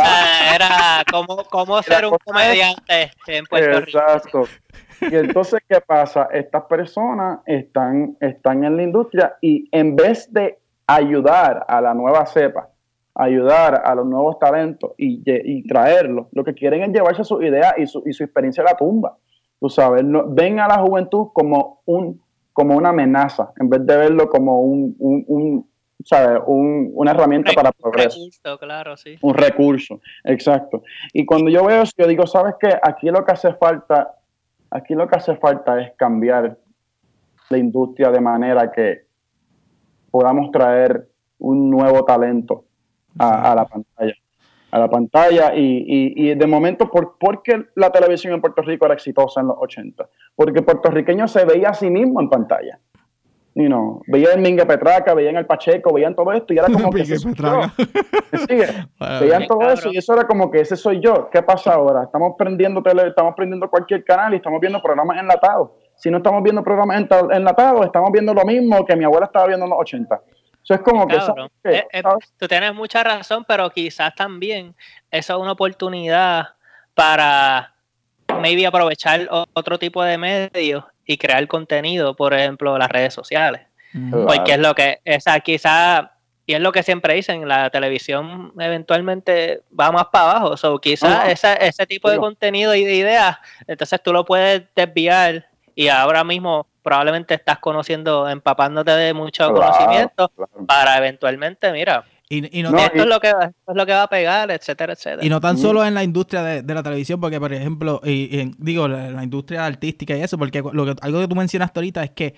era como, cómo ser un comediante en Puerto Rico. Exacto. Y entonces, ¿qué pasa? Estas personas están, están en la industria y en vez de ayudar a la nueva cepa, ayudar a los nuevos talentos y, y traerlos, lo que quieren es llevarse su idea y su, y su experiencia a la tumba. Tú sabes, ven a la juventud como, un, como una amenaza, en vez de verlo como un, un, un ¿sabes? Un, una herramienta para progreso. Un recurso, claro, sí. Un recurso, exacto. Y cuando yo veo eso, yo digo, ¿sabes qué? Aquí lo que hace falta Aquí lo que hace falta es cambiar la industria de manera que podamos traer un nuevo talento a, la pantalla. A la pantalla y, de momento, ¿por, qué la televisión en Puerto Rico era exitosa en los 80? Porque el puertorriqueño se veía a sí mismo en pantalla. You know, veían el Mingue Petraca, veían el Pacheco, veían todo esto y era como (laughs) que ese (laughs) (laughs) veían todo eso y eso era como que ese soy yo. ¿Qué pasa ahora? Estamos prendiendo tele, estamos prendiendo cualquier canal y estamos viendo programas enlatados. Si no estamos viendo programas enlatados, estamos viendo lo mismo que mi abuela estaba viendo en los 80. Eso es como que, eh, eh, tú tienes mucha razón, pero quizás también eso es una oportunidad para maybe aprovechar otro tipo de medios y crear contenido, por ejemplo, las redes sociales. Porque es lo que, esa quizá, y es lo que siempre dicen, la televisión eventualmente va más para abajo. So, quizás ese tipo de contenido y de ideas, entonces tú lo puedes desviar y ahora mismo probablemente estás conociendo, empapándote de mucho conocimiento para eventualmente, mira, y, no, esto, es lo que, es lo que va a pegar, etcétera, etcétera. Y no tan solo en la industria de, la televisión, porque, por ejemplo, y, digo, la, la, industria artística y eso, porque lo que, algo que tú mencionaste ahorita es que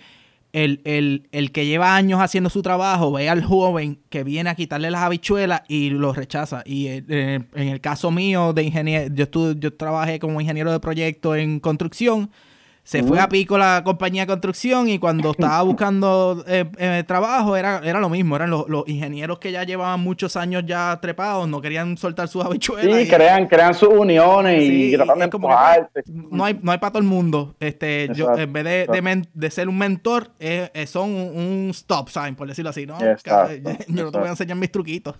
el, que lleva años haciendo su trabajo ve al joven que viene a quitarle las habichuelas y lo rechaza. Y eh, en el caso mío de ingeniero, yo, yo trabajé como ingeniero de proyecto en construcción se fue a pico la compañía de construcción y cuando (laughs) estaba buscando eh, eh, trabajo era, era lo mismo, eran los, ingenieros que ya llevaban muchos años ya trepados, no querían soltar sus habichuelas. Sí, crean, crean sus uniones y no hay, no hay para todo el mundo. Este, yo, en vez de, de, ser un mentor, eh, son un, stop sign, por decirlo así, ¿no? (laughs) yo no te voy a enseñar mis truquitos.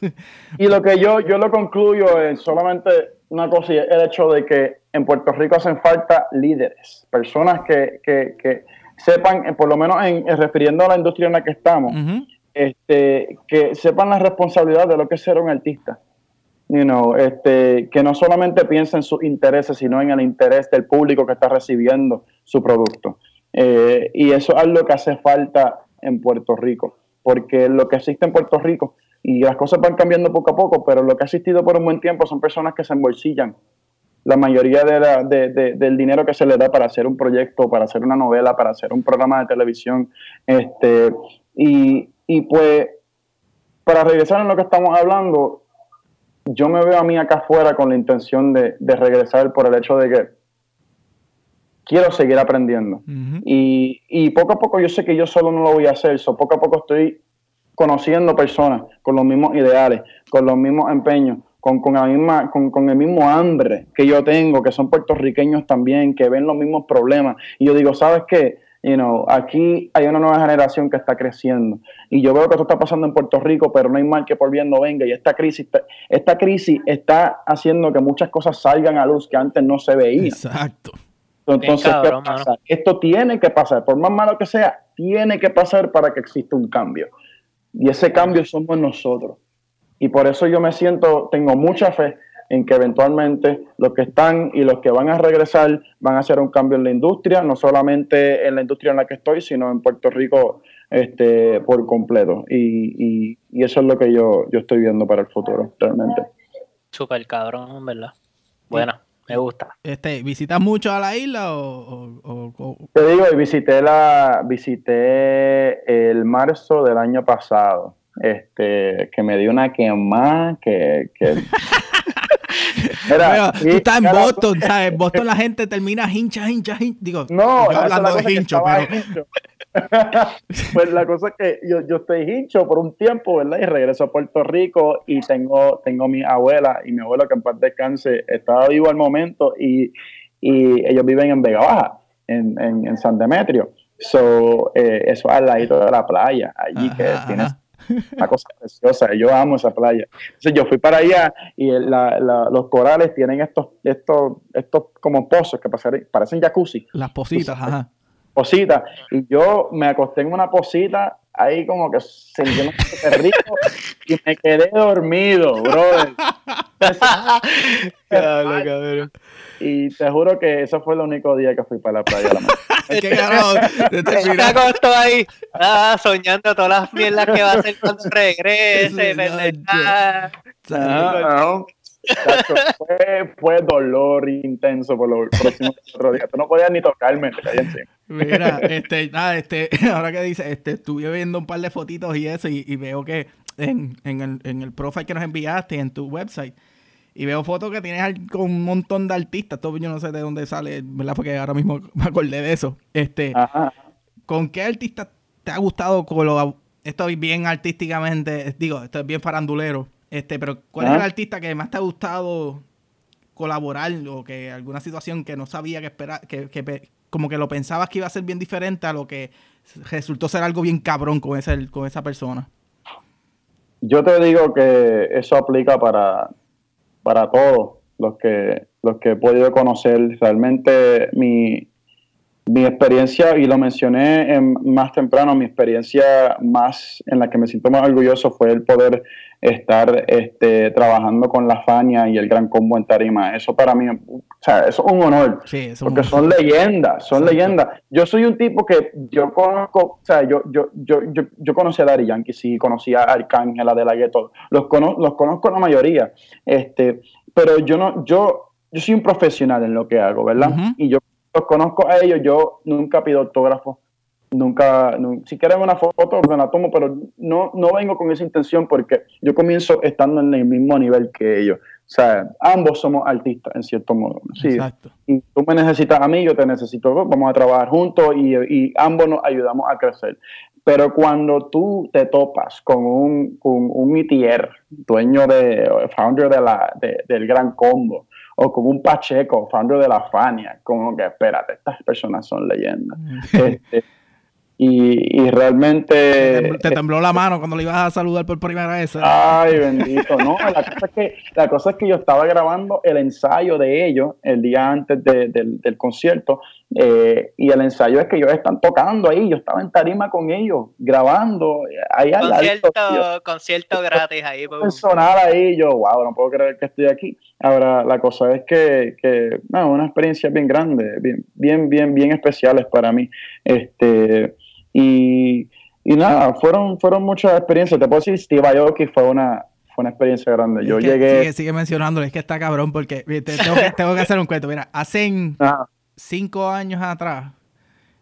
Y lo que yo, yo lo concluyo es solamente una cosa, el hecho de que en Puerto Rico hacen falta líderes, personas que, que, que sepan, eh, por lo menos en, refiriendo a la industria en la que estamos, este, que sepan la responsabilidad de lo que es ser un artista. You know, este, que no solamente piensen en sus intereses, sino en el interés del público que está recibiendo su producto. Eh, y eso es algo que hace falta en Puerto Rico, porque lo que existe en Puerto Rico, y las cosas van cambiando poco a poco, pero lo que ha existido por un buen tiempo son personas que se embolsillan la mayoría de del dinero que se le da para hacer un proyecto, para hacer una novela, para hacer un programa de televisión. Este, y, y pues, para regresar en lo que estamos hablando, yo me veo a mí acá afuera con la intención de, regresar por el hecho de que quiero seguir aprendiendo. y, y, poco a poco yo sé que yo solo no lo voy a hacer, so poco a poco estoy conociendo personas con los mismos ideales, con los mismos empeños, con, con, la misma, con, con, el mismo hambre que yo tengo, que son puertorriqueños también, que ven los mismos problemas. Y yo digo, ¿sabes qué? You know, aquí hay una nueva generación que está creciendo. Y yo veo que esto está pasando en Puerto Rico, pero no hay mal que por bien no venga. Y esta crisis, esta crisis está haciendo que muchas cosas salgan a luz que antes no se veían. Exacto. Entonces, ¿qué pasa? Esto tiene que pasar, por más malo que sea, tiene que pasar para que exista un cambio. Y ese cambio somos nosotros. Y por eso yo me siento, tengo mucha fe en que eventualmente los que están y los que van a regresar van a hacer un cambio en la industria, no solamente en la industria en la que estoy, sino en Puerto Rico este, por completo. Y, y, eso es lo que yo, yo estoy viendo para el futuro, realmente. Súper cabrón, ¿verdad? Bueno, me gusta. Este, ¿Visitas mucho a la isla o, Te digo, visité, la, visité el marzo del año pasado este, que me dio una quemada que... que... (laughs) Mira, tú estás en Boston, (laughs) ¿sabes? Boston la gente termina hincha, hincha, hincha. Digo, no, yo hablando de hincho, pero... (laughs) pues la cosa es que yo, yo estoy hincho por un tiempo, ¿verdad? Y regreso a Puerto Rico y tengo, tengo mi abuela y mi abuelo que en paz descanse estaba vivo al momento y, y ellos viven en Vega Baja, en, en, en San Demetrio. So, eh, eso al lado de la playa, allí que tienes una cosa preciosa. Yo amo esa playa. Entonces yo fui para allá y los corales tienen estos, estos, estos como pozos que parecen, jacuzzi. Las positas, ajá. Positas. Y yo me acosté en una posita ahí como que sentí un rico y me quedé dormido, brother. (laughs) y te juro que ese fue el único día que fui para la playa. La (laughs) ¿Qué carajo? ahí ah, soñando todas las mierdas que va a hacer cuando regrese, ¿verdad? fue, fue, dolor intenso por los próximos cuatro días. Tú no podías ni tocarme, Mira, (laughs) este, nada, este, (laughs) ahora que dice, este, estuve viendo un par de fotitos y eso, y, veo que en, en, el, en el profile que nos enviaste en tu website, y veo fotos que tienes con un montón de artistas. Todo yo no sé de dónde sale, ¿verdad? Porque ahora mismo (laughs) me acordé de eso. Este, ¿Con qué artista te ha gustado colaborar? Esto es bien artísticamente, digo, esto es bien farandulero. Este, pero ¿cuál es el artista que más te ha gustado colaborar o que alguna situación que no sabía que esperar, que, que, como que lo pensabas que iba a ser bien diferente a lo que resultó ser algo bien cabrón con, ese, con esa persona? Yo te digo que eso aplica para, para todos los que, los que he podido conocer. Realmente mi, mi experiencia, y lo mencioné en, más temprano, mi experiencia más en la que me siento más orgulloso fue el poder estar este, trabajando con la Fania y el Gran Combo en Tarima. Eso para mí, o sea, eso es un honor, porque son leyendas, son leyendas. Yo soy un tipo que yo conozco, o sea, yo, yo, yo, yo, yo conocí a Dari Yankee, sí, conocí a Arcángel, a De La Ghetto, los, los conozco la mayoría, este, pero yo no, yo, yo soy un profesional en lo que hago, ¿verdad? Y yo los conozco a ellos, yo nunca pido autógrafo, nunca, si quieren una foto, me la tomo, pero no, no vengo con esa intención porque yo comienzo estando en el mismo nivel que ellos. O sea, ambos somos artistas en cierto modo. Sí. Exacto. Y tú me necesitas a mí, yo te necesito, vamos a trabajar juntos y, y ambos nos ayudamos a crecer. Pero cuando tú te topas con un, con un itier, dueño de, founder de la, del Gran Combo, o con un Pacheco, founder de la Fania, como que espérate, estas personas son leyendas. este, (laughs) y, realmente... Te, tembló la mano cuando le ibas a saludar por primera vez. ¿eh? Ay, bendito. No, la cosa, es que, la cosa es que yo estaba grabando el ensayo de ellos el día antes del, concierto eh, y el ensayo es que ellos están tocando ahí, yo estaba en tarima con ellos, grabando. Ahí concierto, concierto gratis ahí. (laughs) Personal ahí, yo, wow, no puedo creer que estoy aquí. Ahora, la cosa es que, que no, una experiencia bien grande, bien, bien, bien, bien especiales para mí. Este, y, y nada, fueron, fueron muchas experiencias. Te puedo decir, Steve Aoki fue una, fue una experiencia grande. Yo llegué. Sigue, sigue mencionándolo, es que está cabrón porque tengo, que, tengo, que, hacer un cuento. Mira, hace (laughs) cinco años atrás,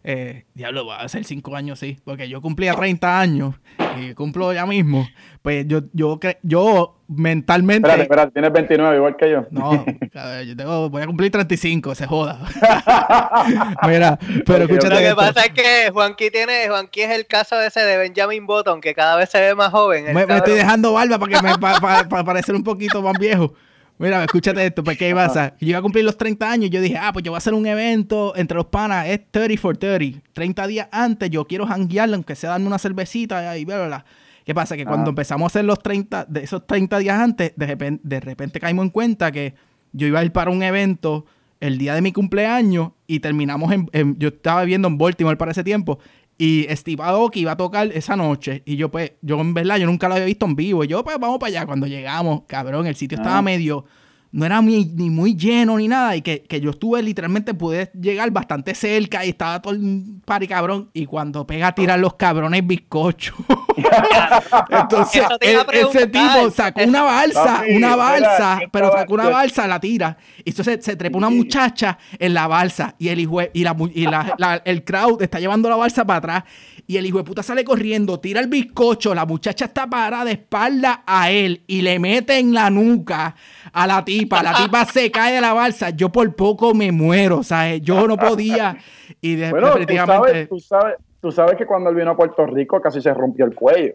eh, diablo, va a ser cinco años, sí, porque yo cumplía 30 años y cumplo ya mismo. Pues yo, yo, yo mentalmente. Espérate, espérate, tienes 29 igual que yo. No, (laughs) yo tengo, voy a cumplir 35, se joda. (laughs) Mira, pero escúchate. Lo que pasa es que Juanqui tiene, Juanqui es el caso ese de Benjamin Button, que cada vez se ve más joven. Me, estoy dejando barba para que me para parecer un poquito más viejo. Mira, escúchate esto, ¿por qué pasa? Yo iba a cumplir los 30 años, yo dije, ah, pues yo voy a hacer un evento entre los panas, es 30 for 30. 30 días antes, yo quiero janguearle, aunque sea darme una cervecita y bla, bla, ¿Qué pasa? Que cuando empezamos a hacer los 30, de esos 30 días antes, de repente, de repente caímos en cuenta que yo iba a ir para un evento el día de mi cumpleaños y terminamos en, yo estaba viviendo en Baltimore para ese tiempo y Steve Aoki iba a tocar esa noche. Y yo, pues, yo en verdad, yo nunca lo había visto en vivo. Y yo, pues, vamos para allá. Cuando llegamos, cabrón, el sitio estaba ah. medio no era ni, ni, muy lleno ni nada. Y que, yo estuve literalmente, pude llegar bastante cerca y estaba todo un pari cabrón. Y cuando pega a tirar los cabrones bizcochos. (laughs) Entonces, e, ese tipo sacó una balsa, una balsa, pero sacó una balsa, la tira. Y entonces se trepa una muchacha en la balsa. Y el hijo y, la, y la, el crowd está llevando la balsa para atrás. Y el hijo de puta sale corriendo, tira el bizcocho, la muchacha está parada de espalda a él y le mete en la nuca a la tipa. La (laughs) tipa se cae de la balsa. Yo por poco me muero, ¿sabes? Yo no podía. Y definitivamente... Tú sabes, tú, sabes, que cuando él vino a Puerto Rico casi se rompió el cuello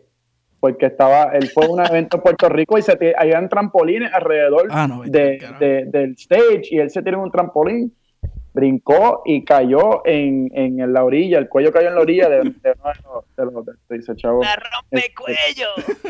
porque estaba, él fue a un evento en Puerto Rico y se habían trampolines alrededor ah, de, del stage y él se tiró un trampolín brincó y cayó en, en, la orilla, el cuello cayó en la orilla de, de, de, los de, dice chavo. ¡La rompe cuello!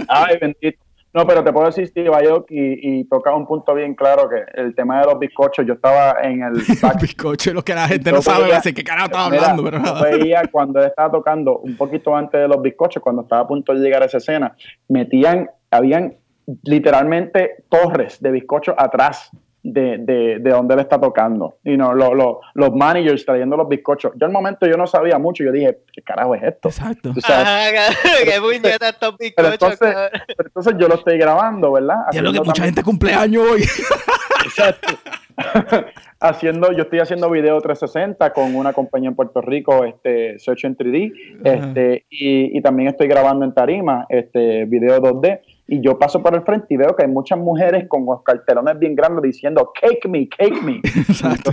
Ay, bendito. No, pero te puedo decir, Steve y, y toca un punto bien claro que el tema de los bizcochos, yo estaba en el... (laughs) bizcocho, lo que la gente no sabe, veía, qué carajo estaba hablando, pero nada. veía cuando él estaba tocando, un poquito antes de los bizcochos, cuando estaba a punto de llegar a esa escena, metían, habían literalmente torres de bizcochos atrás de, de, de donde él está tocando. Y no, los managers trayendo los bizcochos. Yo al momento yo no sabía mucho, yo dije, ¿qué carajo es esto? Exacto. qué (laughs) puñeta estos bizcochos. entonces, entonces, yo lo estoy grabando, ¿verdad? Ya lo que mucha gente cumpleaños hoy. (laughs) Exacto. (laughs) haciendo, yo estoy haciendo video 360 con una compañía en Puerto Rico, este, Search en 3D, este, y, y, también estoy grabando en Tarima, este, video 2D y yo paso por el frente y veo que hay muchas mujeres con los cartelones bien grandes diciendo cake me, cake me. (laughs) Exacto.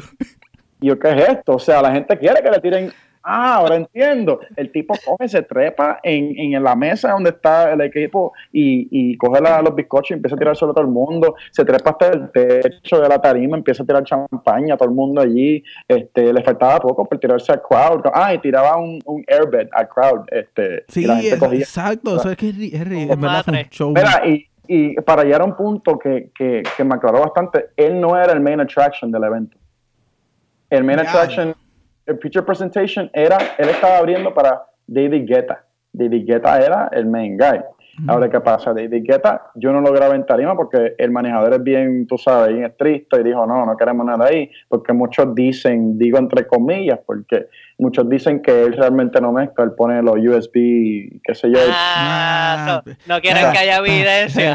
Y yo, ¿qué es esto? O sea, la gente quiere que le tiren Ah, ahora entiendo. El tipo coge, se trepa en, en la mesa donde está el equipo y, y coge los bizcochos y empieza a tirar sobre todo el mundo. Se trepa hasta el techo de la tarima, empieza a tirar champaña a todo el mundo allí. Este, le faltaba poco por tirarse al crowd. Ah, y tiraba un, un airbed al crowd. Este, sí, exacto. Eso es que es, un show. Mira, y, y para llegar a un punto que, que, que me aclaró bastante, él no era el main attraction del evento. El main attraction el Picture Presentation era, él estaba abriendo para David Guetta. David Guetta era el main guy. Ahora, ¿qué pasa? David Guetta, yo no lo grabé en tarima porque el manejador es bien, tú sabes, bien estricto y dijo, no, no queremos nada ahí, porque muchos dicen, digo entre comillas, porque muchos dicen que él realmente no mezcla, él pone los USB, qué sé yo. Ah, no, quieren que haya evidencia.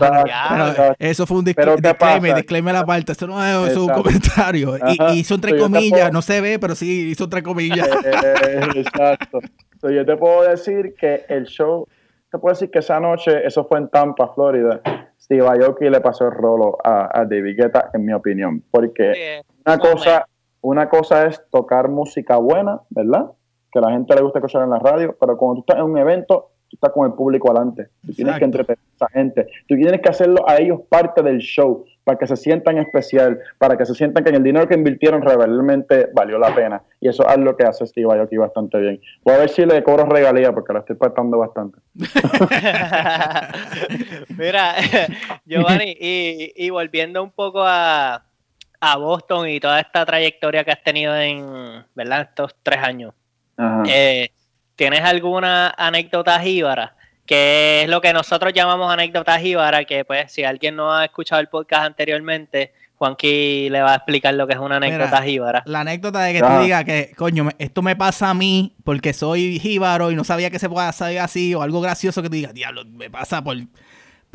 eso fue un disclaimer, disclaimer la parte, eso no es, un comentario. Y, hizo entre comillas, no se ve, pero sí hizo entre comillas. Eh, exacto. yo te puedo decir que el show te puedo decir que esa noche, eso fue en Tampa, Florida, Steve Aoki le pasó el rolo a, a David Guetta, en mi opinión. Porque una, cosa, una cosa es tocar música buena, ¿verdad? Que a la gente le gusta escuchar en la radio, pero cuando tú estás en un evento, tú estás con el público adelante. Tú tienes que entretener a esa gente. Tú tienes que hacerlo a ellos parte del show. para que se sientan especial, para que se sientan que el dinero que invirtieron realmente valió la pena. Y eso es lo que hace Steve aquí bastante bien. Voy a ver si le cobro regalía porque la estoy pagando bastante. (laughs) Mira, (laughs) Giovanni, y, y volviendo un poco a, a Boston y toda esta trayectoria que has tenido en, ¿verdad? Estos tres años. Eh, ¿Tienes alguna anécdota jíbara? Que es lo que nosotros llamamos anécdota jíbara, que pues si alguien no ha escuchado el podcast anteriormente, Juanqui le va a explicar lo que es una anécdota jíbara. La anécdota de que tú digas que, coño, esto me pasa a mí porque soy jíbaro y no sabía que se pueda hacer así, o algo gracioso que tú digas, diablo, me pasa por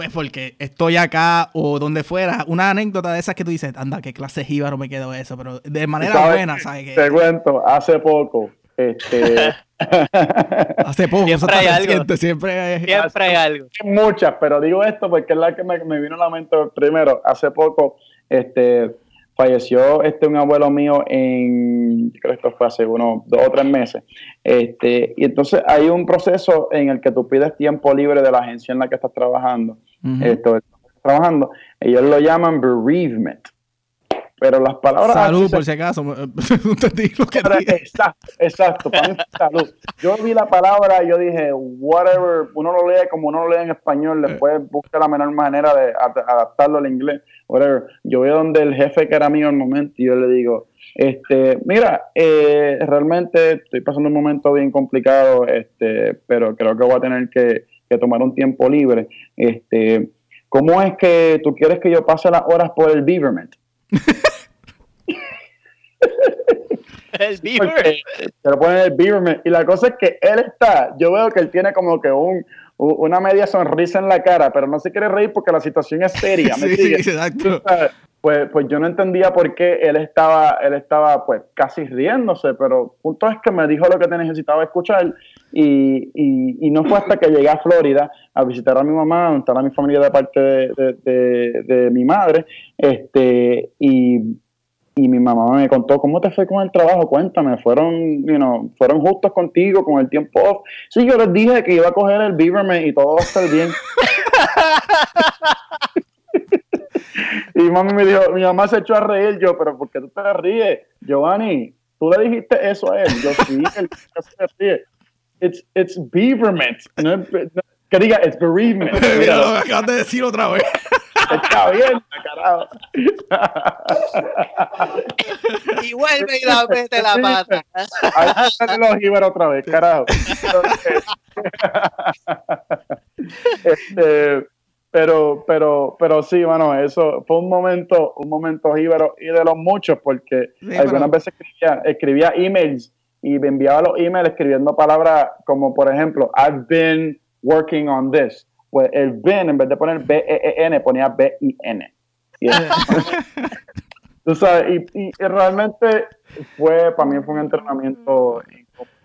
pues porque estoy acá o donde fuera. Una anécdota de esas que tú dices, anda, qué clase jíbaro me quedó eso, pero de manera buena, ¿sabes? Te cuento, hace poco, este... (laughs) hace poco, siempre hay algo. siempre hay, siempre hay algo. Muchas, pero digo esto porque es la que me, vino a la mente primero. Hace poco, este falleció este un abuelo mío en, creo que esto fue hace unos dos o tres meses, este, y entonces hay un proceso en el que tú pides tiempo libre de la agencia en la que estás trabajando, esto, trabajando, ellos lo llaman bereavement, pero las palabras... Salud, por si acaso. (laughs) exacto, exacto, para mí salud. Yo vi la palabra y yo dije, whatever, uno lo lee como uno lo lee en español, después eh. busca la menor manera de adaptarlo al inglés, whatever. Yo veo donde el jefe que era mío al momento y yo le digo, este, mira, eh, realmente estoy pasando un momento bien complicado, este, pero creo que voy a tener que, que tomar un tiempo libre. Este, ¿Cómo es que tú quieres que yo pase las horas por el Beaverment? El Beaver. Se lo ponen el Beaverman. Y la cosa es que él está, yo veo que él tiene como que un, una media sonrisa en la cara, pero no se quiere reír porque la situación es seria. ¿me (laughs) sí, exacto. Pues, pues yo no entendía por qué él estaba, él estaba pues casi riéndose, pero punto es que me dijo lo que te necesitaba escuchar y, y, y, no fue hasta que llegué a Florida a visitar a mi mamá, a visitar a mi familia de parte de, mi madre, este, y, y, mi mamá me contó cómo te fue con el trabajo, cuéntame, fueron, you know, fueron justos contigo con el tiempo off. Sí, yo les dije que iba a coger el Beaverman y todo va a estar bien. (laughs) y mami me dijo, mi mamá se echó a reír, yo, pero ¿por qué tú te ríes? Giovanni, tú le dijiste eso a él. Yo sí, él se ríe. It's, it's beaverment. No, que diga, it's bereavement. (laughs) Mira, lo acabas de decir otra vez. Está bien, carajo. y vuelve y la mete la pata. Ahí los ibar otra vez, carajo. (laughs) este, pero, pero, pero sí, bueno, eso fue un momento, un momento jíbaro y de los muchos, porque algunas veces escribía, escribía emails y me enviaba los emails escribiendo palabras como, por ejemplo, I've been working on this. Pues el been, en vez de poner B-E-E-N, ponía B-I-N. Y, (laughs) tú sabes, y, realmente fue, para mí fue un entrenamiento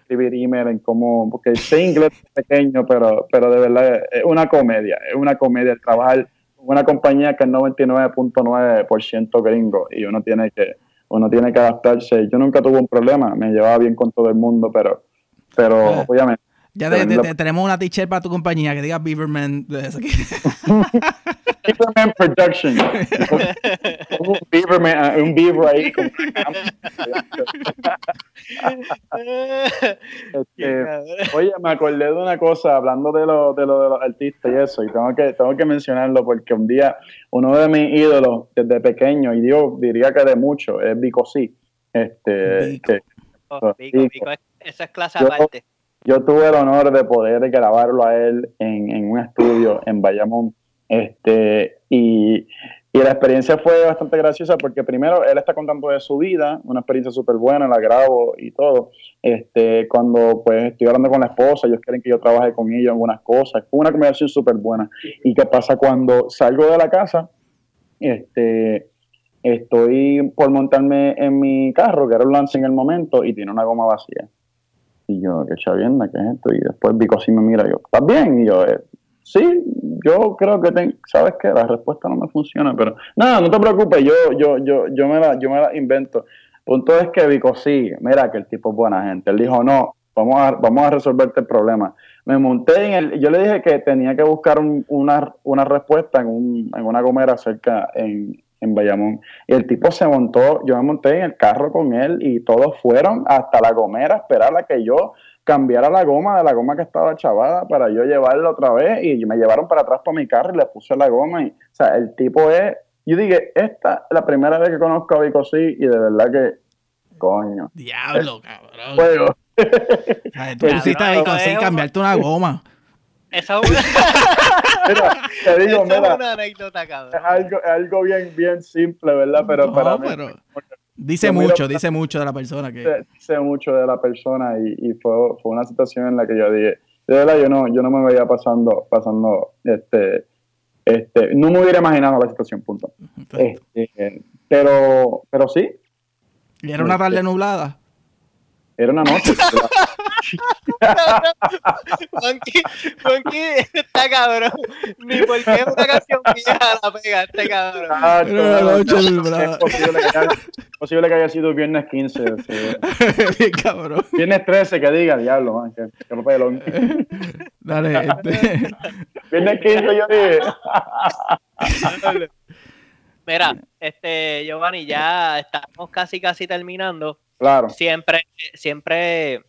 escribir email, en cómo, porque sé inglés pequeño, pero, pero de verdad es una comedia, es una comedia trabajar en una compañía que es 99.9% gringo y uno tiene que uno tiene que adaptarse. Yo nunca tuve un problema, me llevaba bien con todo el mundo, pero, pero ah. obviamente. Ya tenemos una t-shirt para tu compañía que diga Beaverman. Beaverman Production. un Beaverman, ah, un beaver ahí. (laughs) este, oye, me acordé de una cosa hablando de lo, de lo de los artistas y eso, y tengo que, tengo que mencionarlo porque un día uno de mis ídolos desde pequeño, y yo diría que de mucho, es Vico C. Este, Que, oh, Vico, esa es clase aparte yo tuve el honor de poder grabarlo a él en, un estudio en Bayamón. Este, y, la experiencia fue bastante graciosa porque primero él está contando de su vida, una experiencia súper buena, la grabo y todo. Este, cuando pues estoy hablando con la esposa, ellos quieren que yo trabaje con ellos en algunas cosas. Fue una conversación súper buena. ¿Y qué pasa cuando salgo de la casa? Este, estoy por montarme en mi carro, que era un lance en el momento, y tiene una goma vacía. Y yo, qué chavienda, ¿qué es esto? Y después Vico así me mira y yo, ¿estás bien? Y yo, eh, sí, yo creo que, ten, ¿sabes qué? La respuesta no me funciona, pero nada, no te preocupes, yo, yo, yo, yo, me la, yo me la invento. Punto es que Vico sí, mira que el tipo es buena gente. Él dijo, no, vamos a, vamos a resolverte el problema. Me monté en el, yo le dije que tenía que buscar una, una respuesta en, un, en una gomera cerca, en, en Bayamón. Y el tipo se montó, yo me monté en el carro con él y todos fueron hasta la gomera a esperar a que yo cambiara la goma de la goma que estaba chavada para yo llevarla otra vez y me llevaron para atrás para mi carro y le puse la goma. Y, o sea, el tipo es, yo dije, esta es la primera vez que conozco a Vico sí y de verdad que, coño. Diablo, cabrón. Juego. (laughs) tú pusiste a Vico sí cambiarte una goma. Esa es (laughs) una... te digo, mira, una anécdota, cabrón. Es algo, es algo bien, bien simple, ¿verdad? Pero para mí... Dice mucho, dice mucho de la persona. que Dice mucho de la persona y, fue, fue, una situación en la que yo dije, de verdad yo no, yo no me veía pasando, pasando, este, este, no me hubiera imaginado la situación, punto. Este, pero, pero sí. ¿Y era una tarde este, nublada? Era una noche. (laughs) Juanqui, Juanqui está cabrón. Ni porque es una canción vieja la pega este cabrón. Ah, Era una noche es posible que, haya, posible que haya sido viernes 15. (laughs) Bien cabrón. Viernes 13, que diga, diablo, man, que, que lo pelón. (laughs) Dale, este. Viernes 15 yo dije. Mira, este, Giovanni, ya estamos casi casi terminando. Claro. Siempre, siempre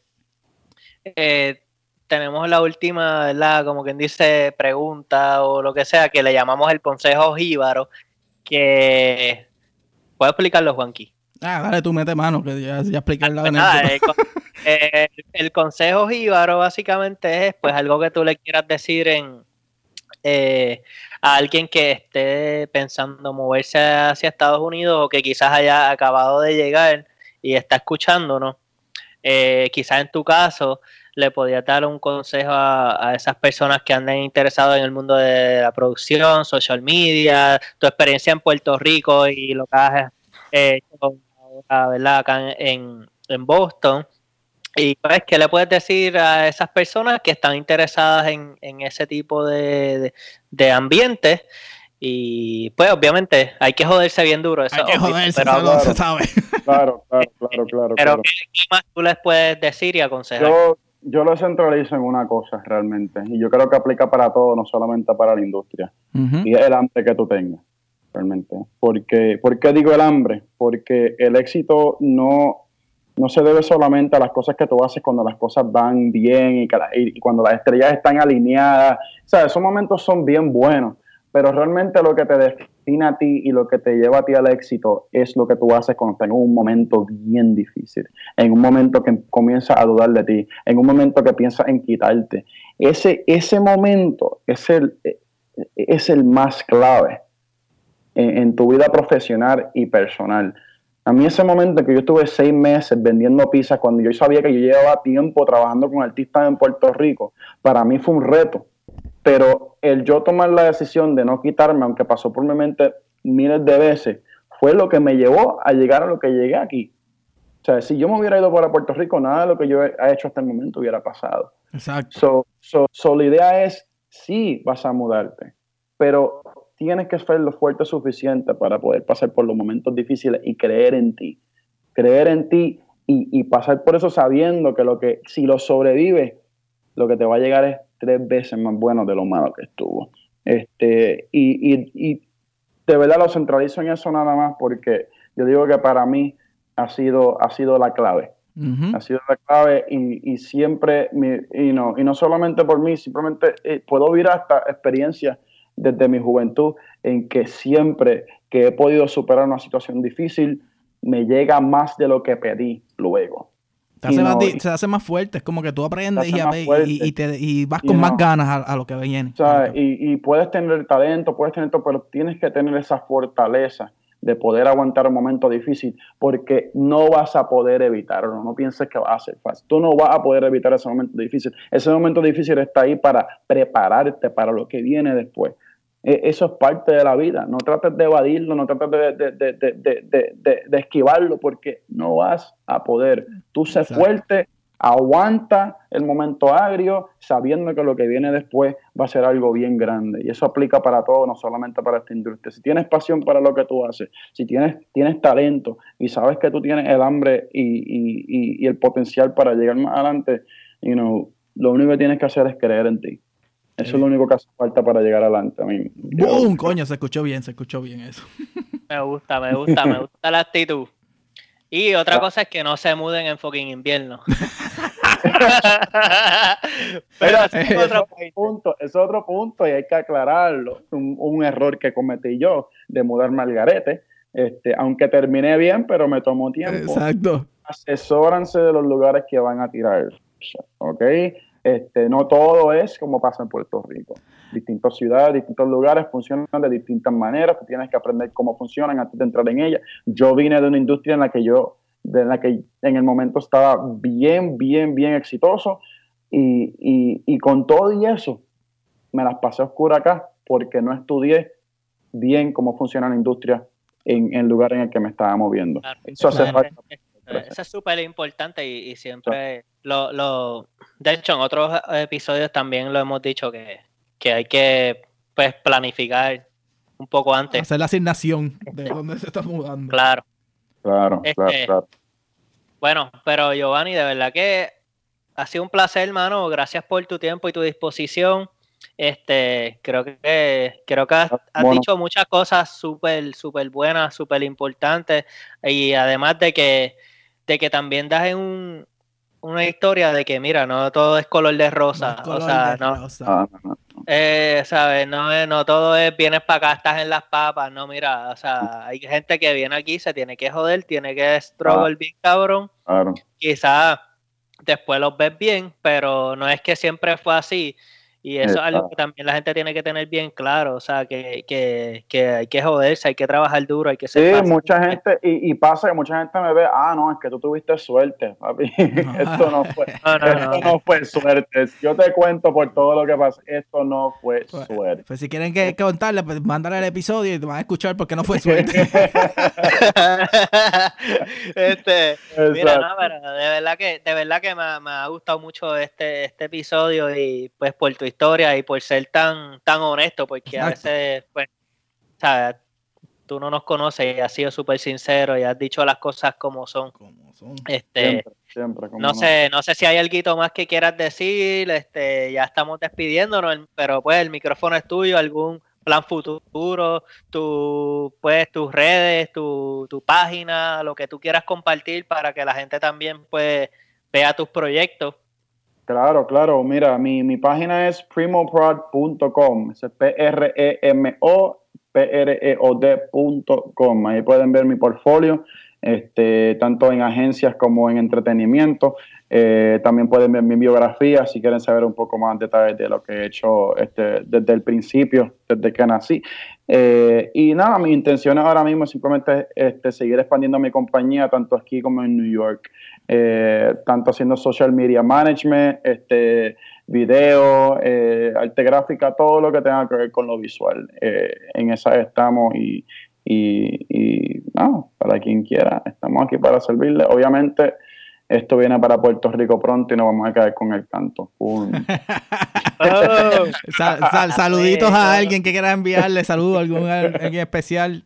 eh, tenemos la última, ¿verdad? Como quien dice, pregunta o lo que sea, que le llamamos el consejo jíbaro, que... ¿Puedo explicarlo, Juanqui? Ah, dale, tú mete mano, que ya, ya expliqué el, (laughs) el, el, consejo jíbaro básicamente es pues algo que tú le quieras decir en eh, a alguien que esté pensando moverse hacia Estados Unidos o que quizás haya acabado de llegar y está escuchándonos, eh, quizás en tu caso le podías dar un consejo a, esas personas que anden interesados en el mundo de la producción, social media, tu experiencia en Puerto Rico y lo que has hecho ¿verdad? acá en, Boston. Y pues, ¿qué le puedes decir a esas personas que están interesadas en, ese tipo de, de ambientes? Y pues obviamente hay que joderse bien duro. Eso, hay que joderse, pero, claro, se sabe. (laughs) Claro, claro, claro, Pero ¿qué, más tú les puedes decir y aconsejar? Yo, yo lo centralizo en una cosa realmente. Y yo creo que aplica para todo, no solamente para la industria. Y es el hambre que tú tengas, realmente. Porque, ¿Por qué digo el hambre? Porque el éxito no, no se debe solamente a las cosas que tú haces cuando las cosas van bien y, cuando las estrellas están alineadas. O sea, esos momentos son bien buenos pero realmente lo que te define a ti y lo que te lleva a ti al éxito es lo que tú haces cuando estás en un momento bien difícil, en un momento que comienzas a dudar de ti, en un momento que piensas en quitarte. Ese, ese momento es el, es el más clave en, tu vida profesional y personal. A mí ese momento que yo estuve seis meses vendiendo pizzas, cuando yo sabía que yo llevaba tiempo trabajando con artistas en Puerto Rico, para mí fue un reto pero el yo tomar la decisión de no quitarme, aunque pasó por mi mente miles de veces, fue lo que me llevó a llegar a lo que llegué aquí. O sea, si yo me hubiera ido para Puerto Rico, nada de lo que yo he hecho hasta el momento hubiera pasado. Exacto. So, la idea es, sí, vas a mudarte, pero tienes que ser lo fuerte suficiente para poder pasar por los momentos difíciles y creer en ti. Creer en ti y, y pasar por eso sabiendo que lo que, si lo sobrevives, lo que te va a llegar es tres veces más bueno de lo malo que estuvo. Este, y, y, y de verdad lo centralizo en eso nada más porque yo digo que para mí ha sido, ha sido la clave. Ha sido la clave y, y siempre, y, no, y no solamente por mí, simplemente eh, puedo vivir hasta experiencias desde mi juventud en que siempre que he podido superar una situación difícil, me llega más de lo que pedí luego se hace más fuerte, es como que tú aprendes y, te, y, vas con más ganas a, lo que viene. y, puedes tener talento, puedes tener todo, pero tienes que tener esa fortaleza de poder aguantar un momento difícil, porque no vas a poder evitarlo, no pienses que va a ser fácil. Tú no vas a poder evitar ese momento difícil. Ese momento difícil está ahí para prepararte para lo que viene después. E, eso es parte de la vida. No trates de evadirlo, no trates de, esquivarlo porque no vas a poder. Tú sé fuerte, aguanta el momento agrio, sabiendo que lo que viene después va a ser algo bien grande. Y eso aplica para todo, no solamente para esta industria. Si tienes pasión para lo que tú haces, si tienes, tienes talento y sabes que tú tienes el hambre y, el potencial para llegar más adelante, you know, lo único que tienes que hacer es creer en ti. Eso es lo único que hace falta para llegar adelante. A mí, ¡Bum! Coño, se escuchó bien, se escuchó bien eso. (laughs) Me gusta, me gusta, me gusta la actitud. Y otra cosa es que no se muden en fucking invierno. (laughs) (laughs) Pero es, otro punto, es otro punto y hay que aclararlo. Un, un error que cometí yo de mudarme al garete. Este, aunque terminé bien, pero me tomó tiempo. Exacto. Asesóranse de los lugares que van a tirar. ¿Ok? Este, no todo es como pasa en Puerto Rico. Distintas ciudades, distintos lugares funcionan de distintas maneras. Tú tienes que aprender cómo funcionan antes de entrar en ellas. Yo vine de una industria en la que yo, de la que en el momento estaba bien, bien, bien exitoso. Y, y, y con todo y eso, me las pasé oscura acá porque no estudié bien cómo funciona la industria en, el lugar en el que me estaba moviendo. Eso hace falta. Eso es súper importante y, siempre lo, lo, de hecho en otros episodios también lo hemos dicho que, que hay que pues planificar un poco antes. Hacer la asignación de dónde se está mudando. Claro. Claro, claro, Este, claro. Bueno, pero Giovanni, de verdad que ha sido un placer, hermano. Gracias por tu tiempo y tu disposición. Este, creo que creo que has, has Bueno. dicho muchas cosas súper, súper buenas, súper importantes. Y además de que, de que también das en un, una historia de que, mira, no todo es color de rosa. No es color o sea, de no, rosa. Ah, no, eh, ¿sabes? No, es- no todo es vienes para acá, estás en las papas. No, mira, o sea, hay gente que viene aquí, se tiene que joder, tiene que struggle bien cabrón Claro. quizás después los ves bien, pero no es que siempre fue así. Y eso es algo que también la gente tiene que tener bien claro, o sea, que, que, que hay que joderse, hay que trabajar duro, hay que ser Sí, mucha gente, y, y pasa que mucha gente me ve, ah, no, es que tú tuviste suerte, papi. (laughs) esto no fue, (laughs) No, no, esto no. no fue suerte. Yo te cuento por todo lo que pasó, esto no fue Pues, suerte. pues si quieren que, que contarle, pues mándale el episodio y te van a escuchar porque no fue suerte. (laughs) este, mira, no, pero de verdad que, de verdad que me, ha- me ha gustado mucho este, este episodio y pues por tu historia y por ser tan, tan honesto, porque a veces, pues, sabes, tú no nos conoces y has sido súper sincero y has dicho las cosas como son. Como son. Este, Siempre, siempre. cómo no sé, no sé si hay algo más que quieras decir, este, ya estamos despidiéndonos, pero pues el micrófono es tuyo, algún plan futuro, tu, pues tus redes, tu, tu página, lo que tú quieras compartir para que la gente también pues vea tus proyectos. Claro, claro. Mira, mi, mi página es primoprod.com. Es P-R-E-M-O, P-R-E-O-D.com. Ahí pueden ver mi portfolio, este, tanto en agencias como en entretenimiento. Eh, también pueden ver mi biografía si quieren saber un poco más detalles de lo que he hecho este, desde el principio, desde que nací. Eh, y nada, mi intención ahora mismo es simplemente este, seguir expandiendo mi compañía, tanto aquí como en New York. Eh, tanto haciendo social media management, este, video, arte gráfica, todo lo que tenga que ver con lo visual. En esa estamos y, y, y no, para quien quiera, estamos aquí para servirle. Obviamente, esto viene para Puerto Rico pronto y nos vamos a caer con el canto. Pum. (laughs) Sal- sal- saluditos a alguien que quiera enviarle saludos a algún alguien especial.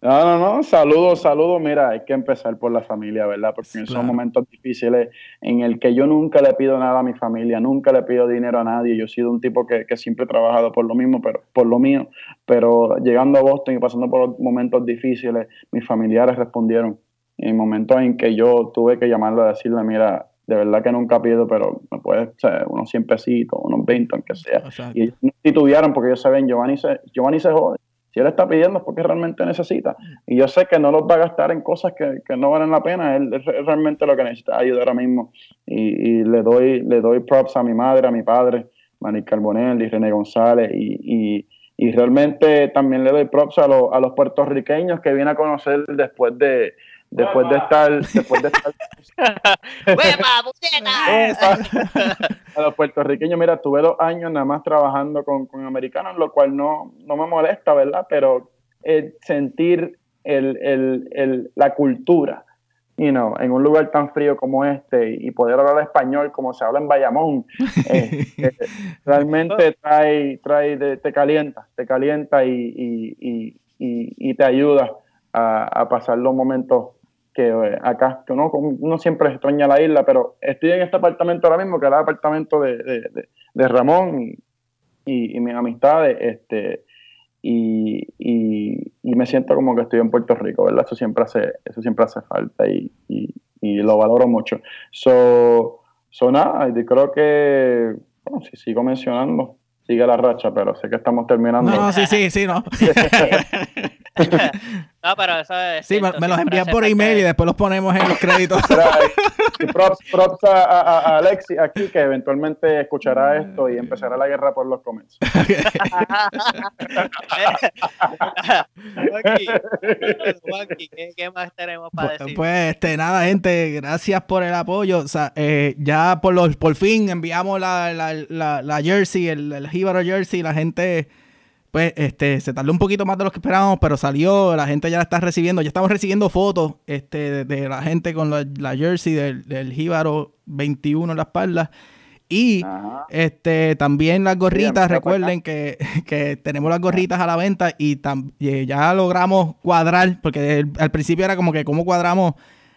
No, no, no, saludos, saludos. Mira, hay que empezar por la familia, ¿verdad? Porque en esos Claro. momentos difíciles en el que yo nunca le pido nada a mi familia, nunca le pido dinero a nadie. Yo he sido un tipo que, que siempre he trabajado por lo mismo, pero por lo mío. Pero llegando a Boston y pasando por momentos difíciles, mis familiares respondieron. En momentos en que yo tuve que llamarlo a decirle, mira, de verdad que nunca pido, pero me puedes, o sea, unos 100 pesitos, unos 20, aunque sea. Exacto. Y ellos no titubearon porque ellos saben, Giovanni se, Giovanni se jode. Si él está pidiendo es porque realmente necesita. Y yo sé que no los va a gastar en cosas que, que no valen la pena. Él, él realmente lo que necesita es ayuda ahora mismo. Y, y le doy le doy props a mi madre, a mi padre, Manny Carbonell y René González. Y, y, realmente también le doy props a, los a los puertorriqueños que viene a conocer después de después de estar después de estar (laughs) a los puertorriqueños, mira, tuve dos años nada más trabajando con, con americanos, lo cual no, no me molesta, ¿verdad? Pero eh, sentir el, el, el, la cultura, you know, en un lugar tan frío como este y poder hablar español como se habla en Bayamón, eh, (laughs) eh, realmente trae, trae de- te calienta, te calienta y, y, y, y, y te ayuda a, a pasar los momentos que eh, acá, que uno, uno siempre extraña la isla, pero estoy en este apartamento ahora mismo, que es el apartamento de, de, de- de Ramón, y y, mis amistades, este, y, me siento como que estoy en Puerto Rico, ¿verdad? Eso siempre hace, eso siempre hace falta y, lo valoro mucho. So, so nada, yo creo que, bueno, si sigo mencionando, sigue la racha, pero sé que estamos terminando. No, sí, sí, sí, no. (laughs) (laughs) no, pero eso es. Sí, me, los envían por email y después los ponemos en los créditos. (laughs) y props, props a, a, Alexi aquí, que eventualmente escuchará esto y empezará la guerra por los comments. (laughs) (laughs) ¿Qué más tenemos para decir? Pues, este, nada, gente, gracias por el apoyo. O sea, eh, ya por, los, por fin enviamos la, la, la, la jersey, el, el Jersey, la gente pues este, se tardó un poquito más de lo que esperábamos, pero salió, la gente ya la está recibiendo, ya estamos recibiendo fotos este, de, la gente con la, jersey del, del Jíbaro 21 en la espalda. Y este también las gorritas, recuerden (laughs) que, tenemos las gorritas a la venta y, ya logramos cuadrar, porque al principio era como que cómo cuadramos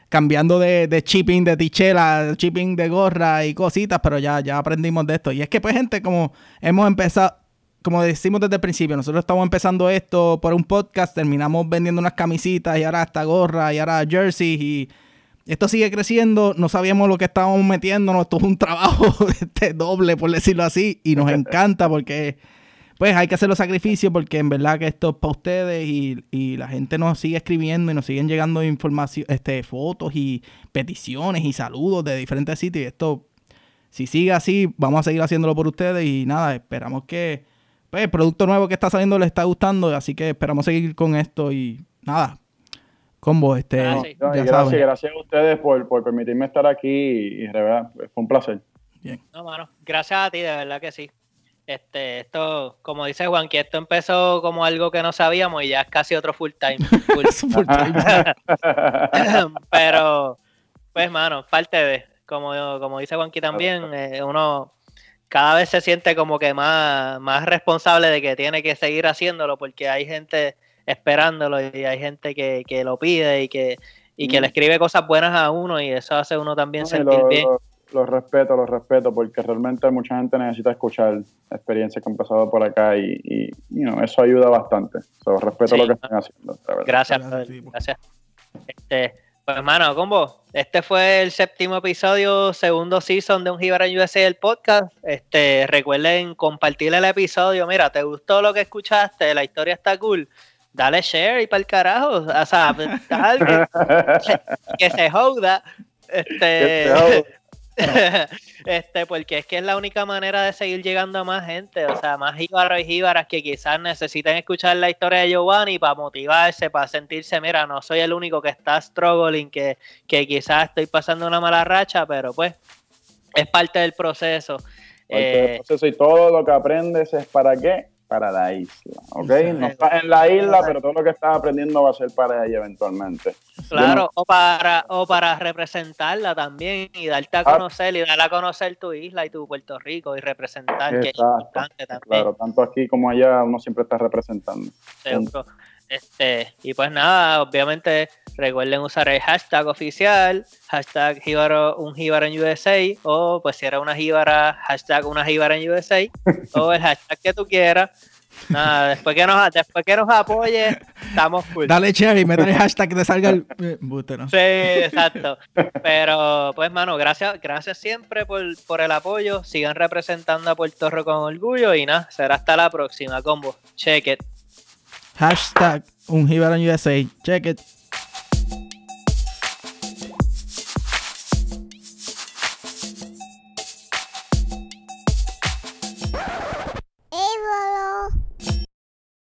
cambiando de, de shipping de tichela, shipping de gorra y cositas, pero ya, ya aprendimos de esto. Y es que pues gente, como hemos empezado, como decimos desde el principio, nosotros estamos empezando esto por un podcast, terminamos vendiendo unas camisitas y ahora hasta gorra y ahora jerseys y esto sigue creciendo, no sabíamos lo que estábamos metiéndonos, esto es un trabajo (laughs) este, doble, por decirlo así, y nos encanta porque pues hay que hacer los sacrificios porque en verdad que esto es para ustedes y, y la gente nos sigue escribiendo y nos siguen llegando información, este, fotos y peticiones y saludos de diferentes sitios y esto, si sigue así, vamos a seguir haciéndolo por ustedes y nada, esperamos que pues, el producto nuevo que está saliendo les está gustando, así que esperamos seguir con esto y nada. Combo, este. gracias, gracias a ustedes por, permitirme estar aquí y, de verdad, fue un placer. Bien. No, mano, gracias a ti, de verdad que sí. Este, esto, como dice Juan, que esto empezó como algo que no sabíamos y ya es casi otro full time. (laughs) Full, time. (laughs) Pero, pues, mano, parte de, como, como dice Juanqui también, eh, uno cada vez se siente como que más, más responsable de que tiene que seguir haciéndolo porque hay gente esperándolo y hay gente que, lo pide y que, y que le mm. escribe cosas buenas a uno y eso hace uno también sentir bien. Lo, respeto, lo respeto porque realmente mucha gente necesita escuchar experiencias que han pasado por acá y, y eso ayuda bastante. respeto lo que están haciendo. Gracias, gracias. Este, pues hermano, combo, este fue el séptimo episodio, segundo season de Un en USA el podcast. Este, recuerden compartir el episodio. Mira, ¿te gustó lo que escuchaste? La historia está cool. Dale share y para el carajo. O sea, (laughs) (laughs) que, se joda. Este, (laughs) este, porque es que es la única manera de seguir llegando a más gente, o sea, más jíbaros y jíbaras que quizás necesiten escuchar la historia de Giovanni para motivarse, para sentirse, mira, no soy el único que está struggling, que, que quizás estoy pasando una mala racha, pero pues es parte del proceso. Eh, proceso y todo lo que aprendes es para qué? Para la isla, ¿ok? No estás en la isla, pero todo lo que estás aprendiendo va a ser para ella eventualmente. Claro, o para o para representarla también y darte a ah. conocer y dar a conocer tu isla y tu Puerto Rico y representar, que es importante también. Claro, tanto aquí como allá uno siempre está representando. Seguro. Este, y pues nada, obviamente recuerden usar el hashtag oficial, hashtag un jíbaro en USA, o pues si era una jíbara, hashtag una jíbara en USA, (laughs) o el hashtag que tú quieras. Nada, después que nos, después que nos apoye, estamos cool. Dale cherry, mete el hashtag que te salga el Sí, exacto. Pero, pues, mano, gracias, gracias siempre por, por el apoyo. Sigan representando a Puerto Rico con orgullo y nada, será hasta la próxima combo. Check it. Hashtag un USA. Check it.